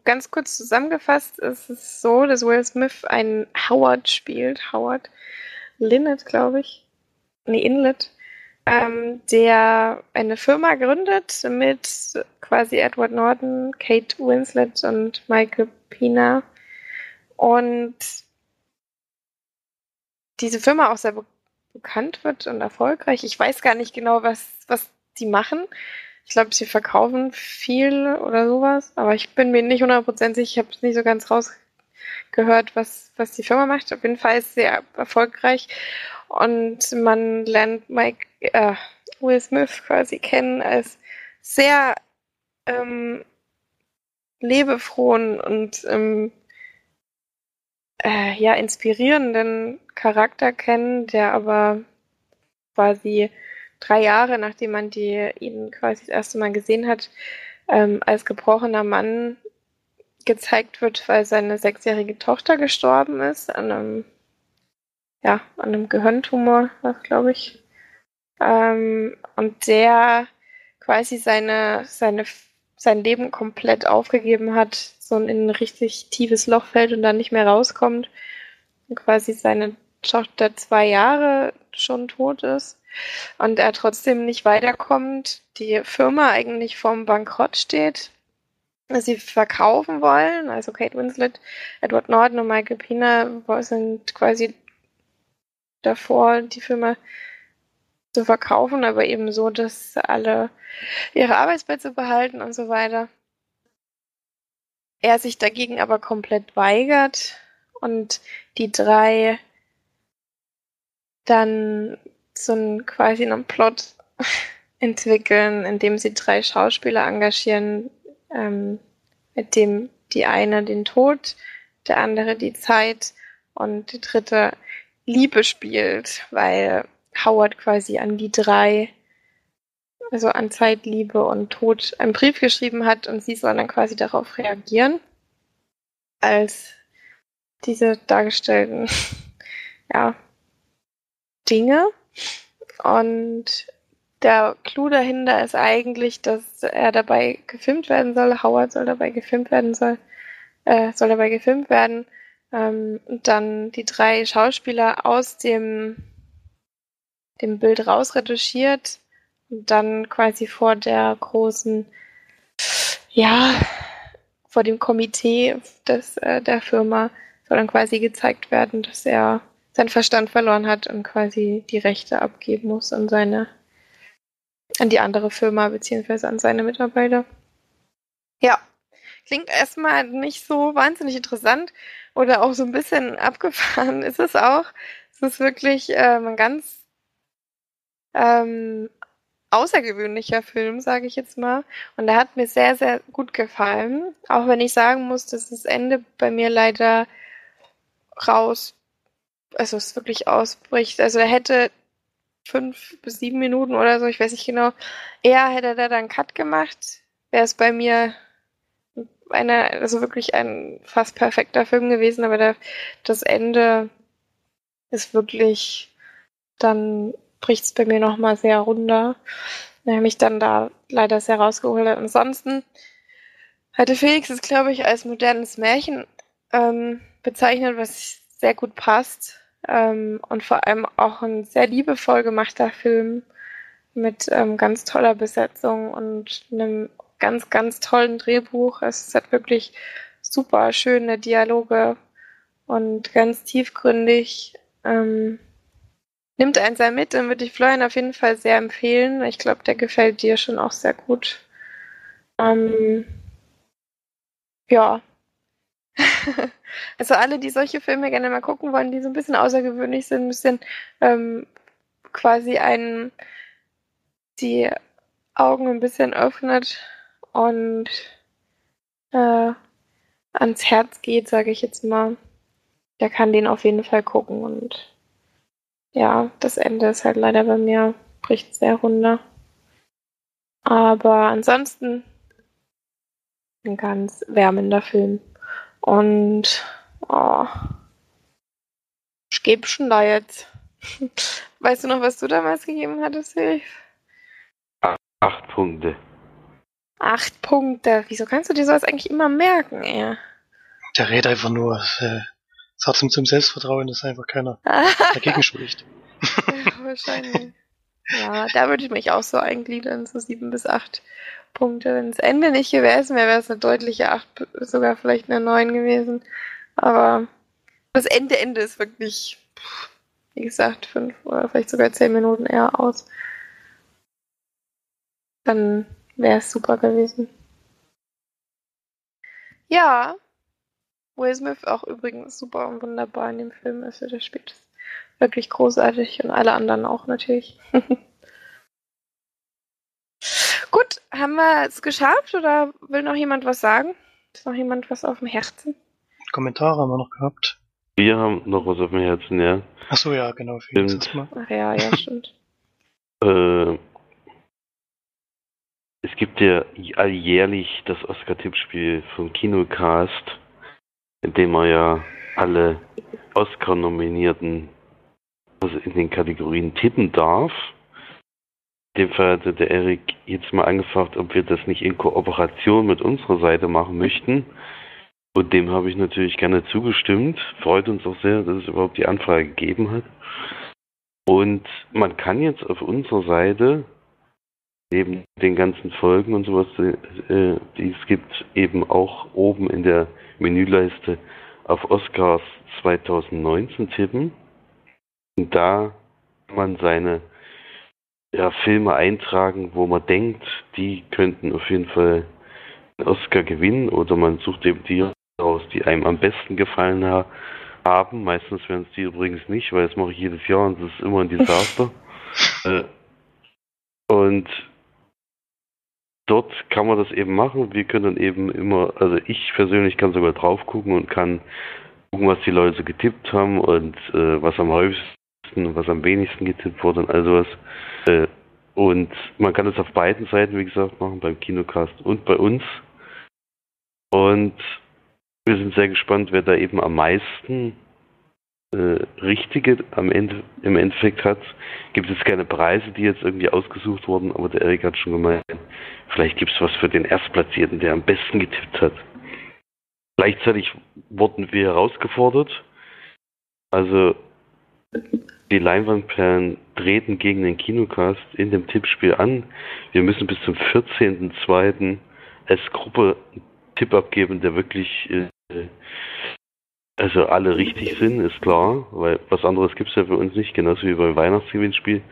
ganz kurz zusammengefasst ist es so, dass Will Smith einen Howard spielt. Howard Linnet, glaube ich. Nee, Inlet ähm, der eine Firma gründet mit quasi Edward Norton, Kate Winslet und Michael Pina. Und diese Firma auch sehr be bekannt wird und erfolgreich. Ich weiß gar nicht genau, was, was die machen. Ich glaube, sie verkaufen viel oder sowas, aber ich bin mir nicht 100% sicher, ich habe es nicht so ganz rausgehört, was, was die Firma macht. Auf jeden Fall ist sie sehr erfolgreich und man lernt Mike, äh, Will Smith quasi kennen als sehr ähm, lebefrohen und ähm, äh, ja inspirierenden Charakter kennen, der aber quasi drei Jahre nachdem man die, ihn quasi das erste Mal gesehen hat, ähm, als gebrochener Mann gezeigt wird, weil seine sechsjährige Tochter gestorben ist an einem ja an einem Gehirntumor, glaube ich. Ähm, und der quasi seine seine sein Leben komplett aufgegeben hat, so in ein richtig tiefes Loch fällt und dann nicht mehr rauskommt. Und quasi seine Tochter zwei Jahre schon tot ist und er trotzdem nicht weiterkommt, die Firma eigentlich vorm Bankrott steht, sie verkaufen wollen, also Kate Winslet, Edward Norton und Michael Pina sind quasi davor, die Firma zu verkaufen, aber eben so, dass alle ihre Arbeitsplätze behalten und so weiter. Er sich dagegen aber komplett weigert und die drei dann so einen quasi einen Plot entwickeln, indem sie drei Schauspieler engagieren, ähm, mit dem die eine den Tod, der andere die Zeit und die dritte Liebe spielt, weil Howard quasi an die drei, also an Zeit, Liebe und Tod, einen Brief geschrieben hat und sie sollen dann quasi darauf reagieren, als diese dargestellten, ja, Dinge. Und der Clou dahinter ist eigentlich, dass er dabei gefilmt werden soll. Howard soll dabei gefilmt werden soll, äh, soll dabei gefilmt werden. Ähm, und dann die drei Schauspieler aus dem, dem Bild rausretuschiert und dann quasi vor der großen, ja, vor dem Komitee des, äh, der Firma soll dann quasi gezeigt werden, dass er seinen Verstand verloren hat und quasi die Rechte abgeben muss an seine, an die andere Firma beziehungsweise an seine Mitarbeiter. Ja, klingt erstmal nicht so wahnsinnig interessant oder auch so ein bisschen abgefahren ist es auch. Es ist wirklich ähm, ein ganz ähm, außergewöhnlicher Film, sage ich jetzt mal. Und der hat mir sehr, sehr gut gefallen. Auch wenn ich sagen muss, dass das Ende bei mir leider raus also es wirklich ausbricht. Also er hätte fünf bis sieben Minuten oder so, ich weiß nicht genau, eher hätte er da dann Cut gemacht, wäre es bei mir einer, also wirklich ein fast perfekter Film gewesen, aber der, das Ende ist wirklich, dann bricht es bei mir nochmal sehr runter. Der mich dann da leider sehr rausgeholt hat. Ansonsten hatte Felix es, glaube ich, als modernes Märchen ähm, bezeichnet, was sehr gut passt. Ähm, und vor allem auch ein sehr liebevoll gemachter Film mit ähm, ganz toller Besetzung und einem ganz, ganz tollen Drehbuch. Es hat wirklich super schöne Dialoge und ganz tiefgründig. Ähm, nimmt einen sehr mit, dann würde ich Florian auf jeden Fall sehr empfehlen. Ich glaube, der gefällt dir schon auch sehr gut. Ähm, ja, also alle, die solche Filme gerne mal gucken wollen, die so ein bisschen außergewöhnlich sind, ein bisschen ähm, quasi einen die Augen ein bisschen öffnet und äh, ans Herz geht, sage ich jetzt mal, der kann den auf jeden Fall gucken und ja, das Ende ist halt leider bei mir, bricht sehr runter. Aber ansonsten ein ganz wärmender Film. Und oh, ich gebe schon da jetzt. Weißt du noch, was du damals gegeben hattest, Hilf? Acht Punkte. Acht Punkte. Wieso kannst du dir sowas eigentlich immer merken, ey? Der redet einfach nur. Äh, es hat zum, zum Selbstvertrauen, dass einfach keiner dagegen spricht. ja, wahrscheinlich. Ja, da würde ich mich auch so eingliedern, so sieben bis acht Punkte. Wenn das Ende nicht gewesen wäre, wäre es eine deutliche 8, sogar vielleicht eine 9 gewesen. Aber das Ende, Ende ist wirklich, wie gesagt, 5 oder vielleicht sogar 10 Minuten eher aus. Dann wäre es super gewesen. Ja, Will Smith auch übrigens super und wunderbar in dem Film. Also der spielt wirklich großartig und alle anderen auch natürlich. Gut, haben wir es geschafft oder will noch jemand was sagen? Ist noch jemand was auf dem Herzen? Kommentare haben wir noch gehabt. Wir haben noch was auf dem Herzen, ja. Ach so, ja, genau. Für Stimmt. Ach ja, ja, stimmt. Äh, es gibt ja alljährlich das Oscar-Tippspiel vom Kinocast, in dem man ja alle Oscar-Nominierten also in den Kategorien tippen darf. In dem Fall hatte der Erik jetzt mal angefragt, ob wir das nicht in Kooperation mit unserer Seite machen möchten. Und dem habe ich natürlich gerne zugestimmt. Freut uns auch sehr, dass es überhaupt die Anfrage gegeben hat. Und man kann jetzt auf unserer Seite neben den ganzen Folgen und sowas, äh, die es gibt, eben auch oben in der Menüleiste auf Oscars 2019 tippen. Und da kann man seine ja, Filme eintragen, wo man denkt, die könnten auf jeden Fall einen Oscar gewinnen oder man sucht eben die aus, die einem am besten gefallen ha haben. Meistens werden es die übrigens nicht, weil das mache ich jedes Jahr und das ist immer ein Desaster. äh, und dort kann man das eben machen. Wir können dann eben immer, also ich persönlich kann sogar drauf gucken und kann gucken, was die Leute getippt haben und äh, was am häufigsten und was am wenigsten getippt wurde und all sowas. Äh, und man kann es auf beiden Seiten, wie gesagt, machen, beim Kinocast und bei uns. Und wir sind sehr gespannt, wer da eben am meisten Richtige am Ende, im Endeffekt hat. Gibt es keine Preise, die jetzt irgendwie ausgesucht wurden, aber der Erik hat schon gemeint, vielleicht gibt es was für den Erstplatzierten, der am besten getippt hat. Gleichzeitig wurden wir herausgefordert. Also die Leinwandperlen treten gegen den Kinocast in dem Tippspiel an. Wir müssen bis zum 14.02. als Gruppe einen Tipp abgeben, der wirklich äh, also alle richtig sind, ist klar, weil was anderes gibt es ja für uns nicht, genauso wie beim Weihnachtsgewinnspiel.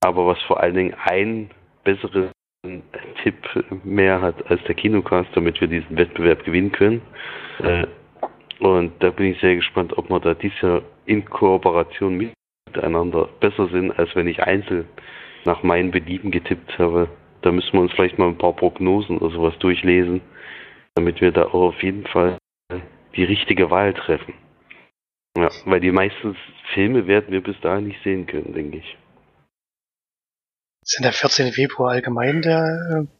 Aber was vor allen Dingen ein besseren Tipp mehr hat als der Kinocast, damit wir diesen Wettbewerb gewinnen können. Äh, und da bin ich sehr gespannt, ob wir da dieses Jahr in Kooperation miteinander besser sind, als wenn ich einzeln nach meinen Belieben getippt habe. Da müssen wir uns vielleicht mal ein paar Prognosen oder sowas durchlesen, damit wir da auch auf jeden Fall die richtige Wahl treffen. Ja, weil die meisten Filme werden wir bis dahin nicht sehen können, denke ich. Ist denn der 14. Februar allgemein der. Äh,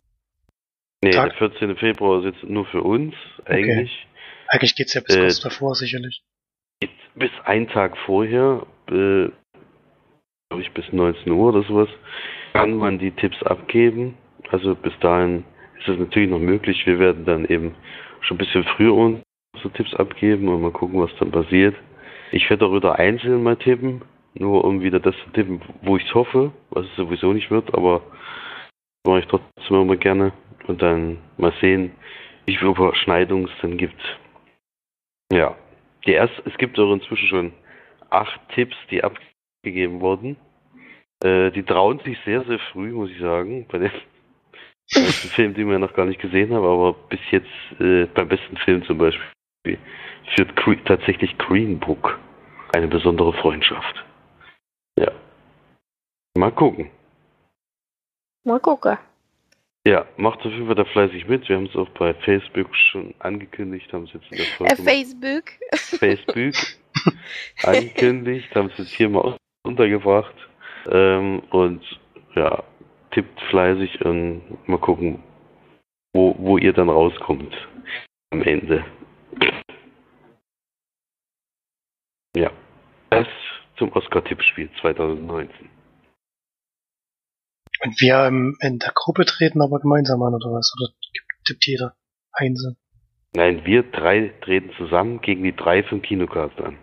Nee, Tag- der 14. Februar ist jetzt nur für uns, eigentlich. eigentlich geht's ja bis Äh, kurz davor, sicherlich. Bis einen Tag vorher, äh, glaube ich bis 19 Uhr oder sowas, kann man die Tipps abgeben. Also bis dahin ist es natürlich noch möglich. Wir werden dann eben schon ein bisschen früher unsere Tipps abgeben und mal gucken, was dann passiert. Ich werde auch wieder einzeln mal tippen, nur um wieder das zu tippen, wo ich es hoffe, was es sowieso nicht wird, aber mache ich trotzdem immer gerne und dann mal sehen, wie viele Überschneidungen es dann gibt. Ja, die erst, es gibt auch inzwischen schon acht Tipps, die abgegeben wurden. Äh, die trauen sich sehr, sehr früh, muss ich sagen, bei den besten Filmen, die wir noch gar nicht gesehen haben, aber bis jetzt äh, beim besten Film zum Beispiel führt Cre tatsächlich Green Book eine besondere Freundschaft. Ja. Mal gucken. Mal gucken. Ja, macht auf jeden Fall da fleißig mit. Wir haben es auch bei Facebook schon angekündigt, haben es jetzt in der Äh, Facebook. Facebook angekündigt, haben es jetzt hier mal untergebracht. Ähm, und ja, tippt fleißig und mal gucken, wo, wo ihr dann rauskommt am Ende. Ja, das zum Oscar-Tippspiel 2019. Und wir in der Gruppe treten aber gemeinsam an, oder was? Oder tippt jeder einzeln? Nein, wir drei treten zusammen gegen die drei vom Kinocast an.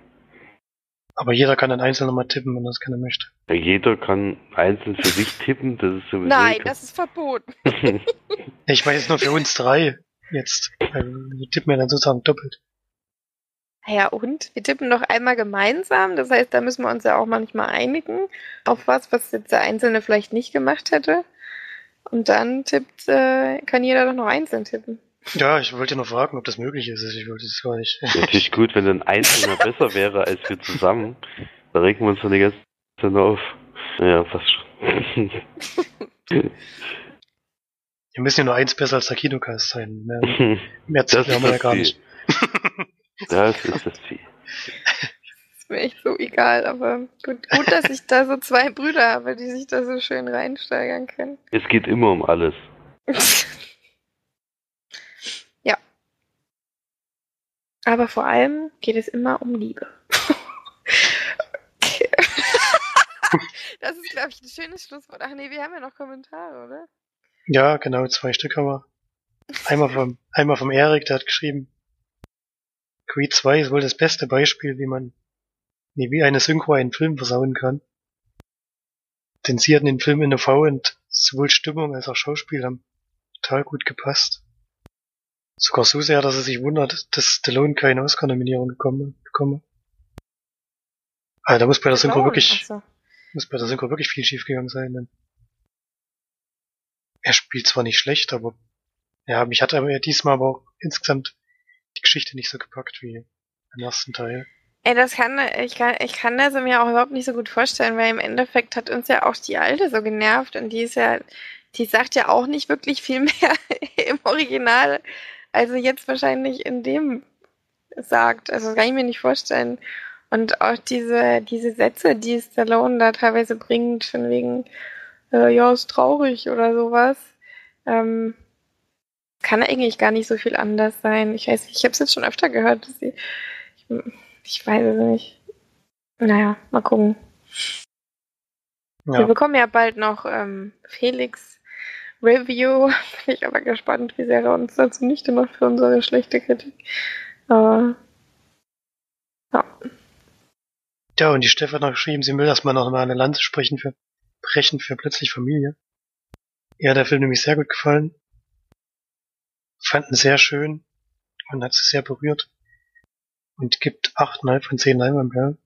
Aber jeder kann dann einzeln nochmal tippen, wenn er das gerne möchte. Ja, Jeder kann einzeln für sich tippen, das ist sowieso Nein, das ist verboten. Ich meine jetzt nur für uns drei jetzt. Wir tippen ja dann sozusagen doppelt. Ja, und? Wir tippen noch einmal gemeinsam. Das heißt, da müssen wir uns ja auch manchmal einigen auf was, was jetzt der Einzelne vielleicht nicht gemacht hätte. Und dann tippt, äh, kann jeder doch noch einzeln tippen. Ja, ich wollte nur fragen, ob das möglich ist. Ich wollte es gar nicht. Natürlich gut, wenn ein Einzelner besser wäre als wir zusammen. Da regen wir uns dann die ganze Zeit auf. Ja, fast schon. Wir müssen ja nur eins besser als der Kinocast sein. Mehr, mehr Ziele haben wir ja gar nicht. Das ist das Ziel. Ist mir echt so egal, aber gut, gut, dass ich da so zwei Brüder habe, die sich da so schön reinsteigern können. Es geht immer um alles. ja. Aber vor allem geht es immer um Liebe. okay. das ist, glaube ich, ein schönes Schlusswort. Ach nee, wir haben ja noch Kommentare, oder? Ja, genau, zwei Stück haben wir. Einmal vom, einmal vom Erik, der hat geschrieben, Creed 2 ist wohl das beste Beispiel, wie man, nee, wie eine Synchro einen Film versauen kann. Denn sie hatten den Film in der V und sowohl Stimmung als auch Schauspiel haben total gut gepasst. Sogar so sehr, dass er sich wundert, dass Stallone keine Oscar-Nominierung bekommen, bekommen. Ah, da muss bei der Synchro Clown, wirklich, so. muss bei der Synchro wirklich viel schiefgegangen sein. Denn er spielt zwar nicht schlecht, aber ja, mich hat er diesmal aber auch insgesamt die Geschichte nicht so gepackt wie im ersten Teil. Ey, das kann, ich kann, ich kann das mir auch überhaupt nicht so gut vorstellen, weil im Endeffekt hat uns ja auch die Alte so genervt und die ist ja, die sagt ja auch nicht wirklich viel mehr im Original, als sie jetzt wahrscheinlich in dem sagt. Also das kann ich mir nicht vorstellen. Und auch diese, diese Sätze, die Stallone da teilweise bringt, von wegen, äh, ja, ist traurig oder sowas, ähm, kann eigentlich gar nicht so viel anders sein. Ich weiß, ich habe es jetzt schon öfter gehört, dass sie, ich, ich weiß es nicht. Naja, mal gucken. Wir Ja, bekommen ja bald noch ähm, Felix Review. Bin ich aber gespannt, wie sehr er uns dazu nicht macht für unsere schlechte Kritik. Aber ja. ja, und die Stefan hat noch geschrieben, sie will erstmal noch mal eine Lanze sprechen für, brechen für plötzlich Familie. Hat der Film nämlich sehr gut gefallen. Fanden sehr schön und hat sie sehr berührt. Und gibt 8,5 von 10 Leinwandperlen.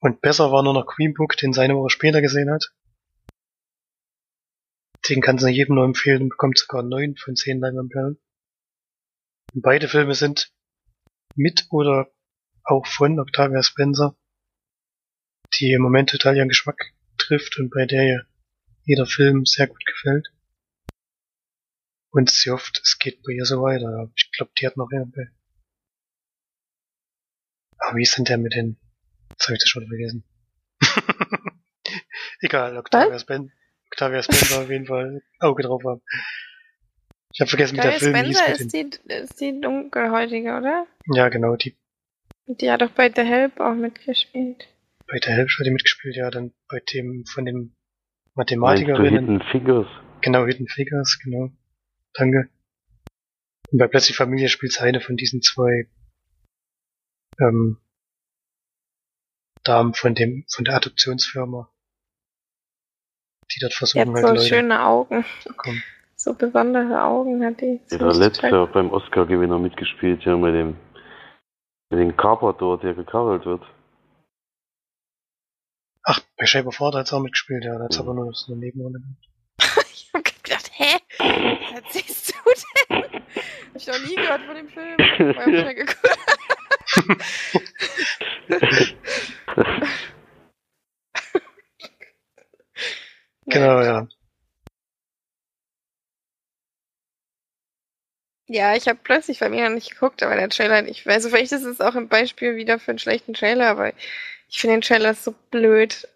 Und besser war nur noch Green Book, den sie eine Woche später gesehen hat. Den kann sie jedem nur empfehlen und bekommt sogar 9 von 10 Leinwandperlen. Und beide Filme sind mit oder auch von Octavia Spencer, die im Moment total ihren Geschmack trifft und bei der ihr jeder Film sehr gut gefällt. Und sie hofft, es geht bei ihr so weiter. Ich glaube, die hat noch mehr bei. Aber wie ist denn der mit den... Jetzt habe ich das schon vergessen. Egal, Octavia, Spen Octavia Spencer auf jeden Fall Auge drauf haben. Ich habe vergessen, wie der Octavia Film hieß. Spencer den, ist die, ist die dunkelhäutige, oder? ja, genau, die Die hat doch bei The Help auch mitgespielt. bei der Help hat die mitgespielt, ja, dann bei dem von dem Mathematikerinnen. Hidden Figures? Genau, Hidden Figures, genau. Danke. Und bei Plötzlich Familie spielt eine von diesen zwei ähm, Damen von dem, von der Adoptionsfirma, die dort Die versuchen hat halt so Leute schöne Augen. zu bekommen. So besondere Augen hat die. Der hat letztes Jahr beim Oscar-Gewinner mitgespielt, ja, mit dem, mit dem Carpador, der gekarrt wird. Ach, bei Shape of Water hat sie auch mitgespielt, ja, da hat sie Mhm. aber nur so eine Nebenrolle. Hä? Was erzählst du denn? Hab ich noch nie gehört von dem Film. Mal schnell geguckt. Genau, ja. Ja, ich habe plötzlich bei mir noch nicht geguckt, aber der Trailer, ich weiß, vielleicht ist es auch ein Beispiel wieder für einen schlechten Trailer, aber ich finde den Trailer so blöd,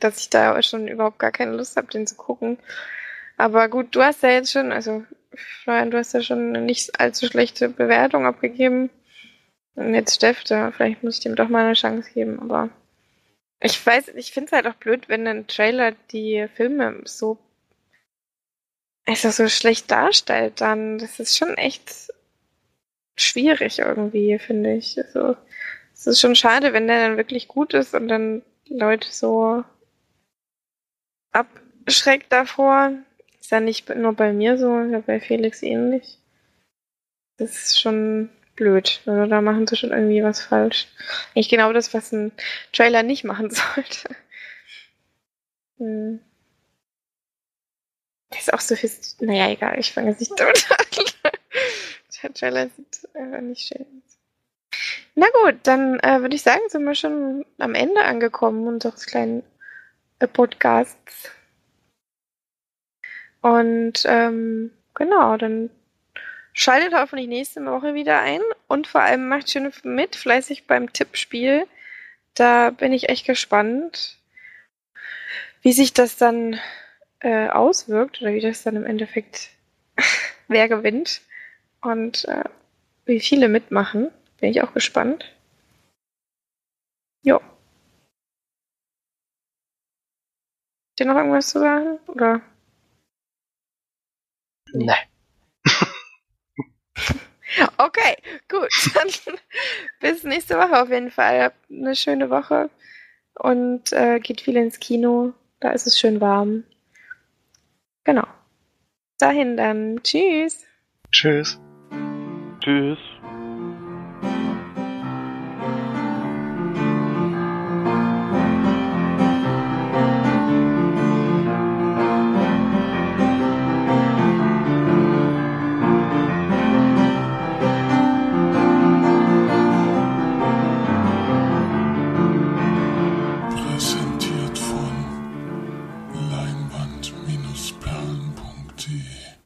dass ich da schon überhaupt gar keine Lust habe, den zu gucken. Aber gut, du hast ja jetzt schon, also Florian, du hast ja schon eine nicht allzu schlechte Bewertung abgegeben. Und jetzt Steff, da, vielleicht muss ich dem doch mal eine Chance geben, aber ich weiß, ich finde es halt auch blöd, wenn ein Trailer die Filme so also so schlecht darstellt, dann das ist schon echt schwierig irgendwie, finde ich. Also es ist schon schade, wenn der dann wirklich gut ist und dann Leute so abschreckt davor. Ist ja nicht nur bei mir so, bei Felix ähnlich. Das ist schon blöd. Also da machen sie schon irgendwie was falsch. Eigentlich genau das, was ein Trailer nicht machen sollte. Hm. Das ist auch so viel. Naja, egal, ich fange jetzt nicht damit an. Der Trailer sieht einfach nicht schön aus. Na gut, dann äh, würde ich sagen, sind wir schon am Ende angekommen unseres kleinen Podcasts. Und ähm, genau, dann schaltet hoffentlich nächste Woche wieder ein und vor allem macht schön mit, fleißig beim Tippspiel. Da bin ich echt gespannt, wie sich das dann äh, auswirkt oder wie das dann im Endeffekt wer gewinnt und äh, wie viele mitmachen. Bin ich auch gespannt. Jo. Habt ihr noch irgendwas zu sagen? Oder? Nee. Okay, gut. Dann bis nächste Woche auf jeden Fall. Habt eine schöne Woche und äh, geht viel ins Kino. Da ist es schön warm. Genau. Dahin dann. Tschüss. Tschüss. Tschüss.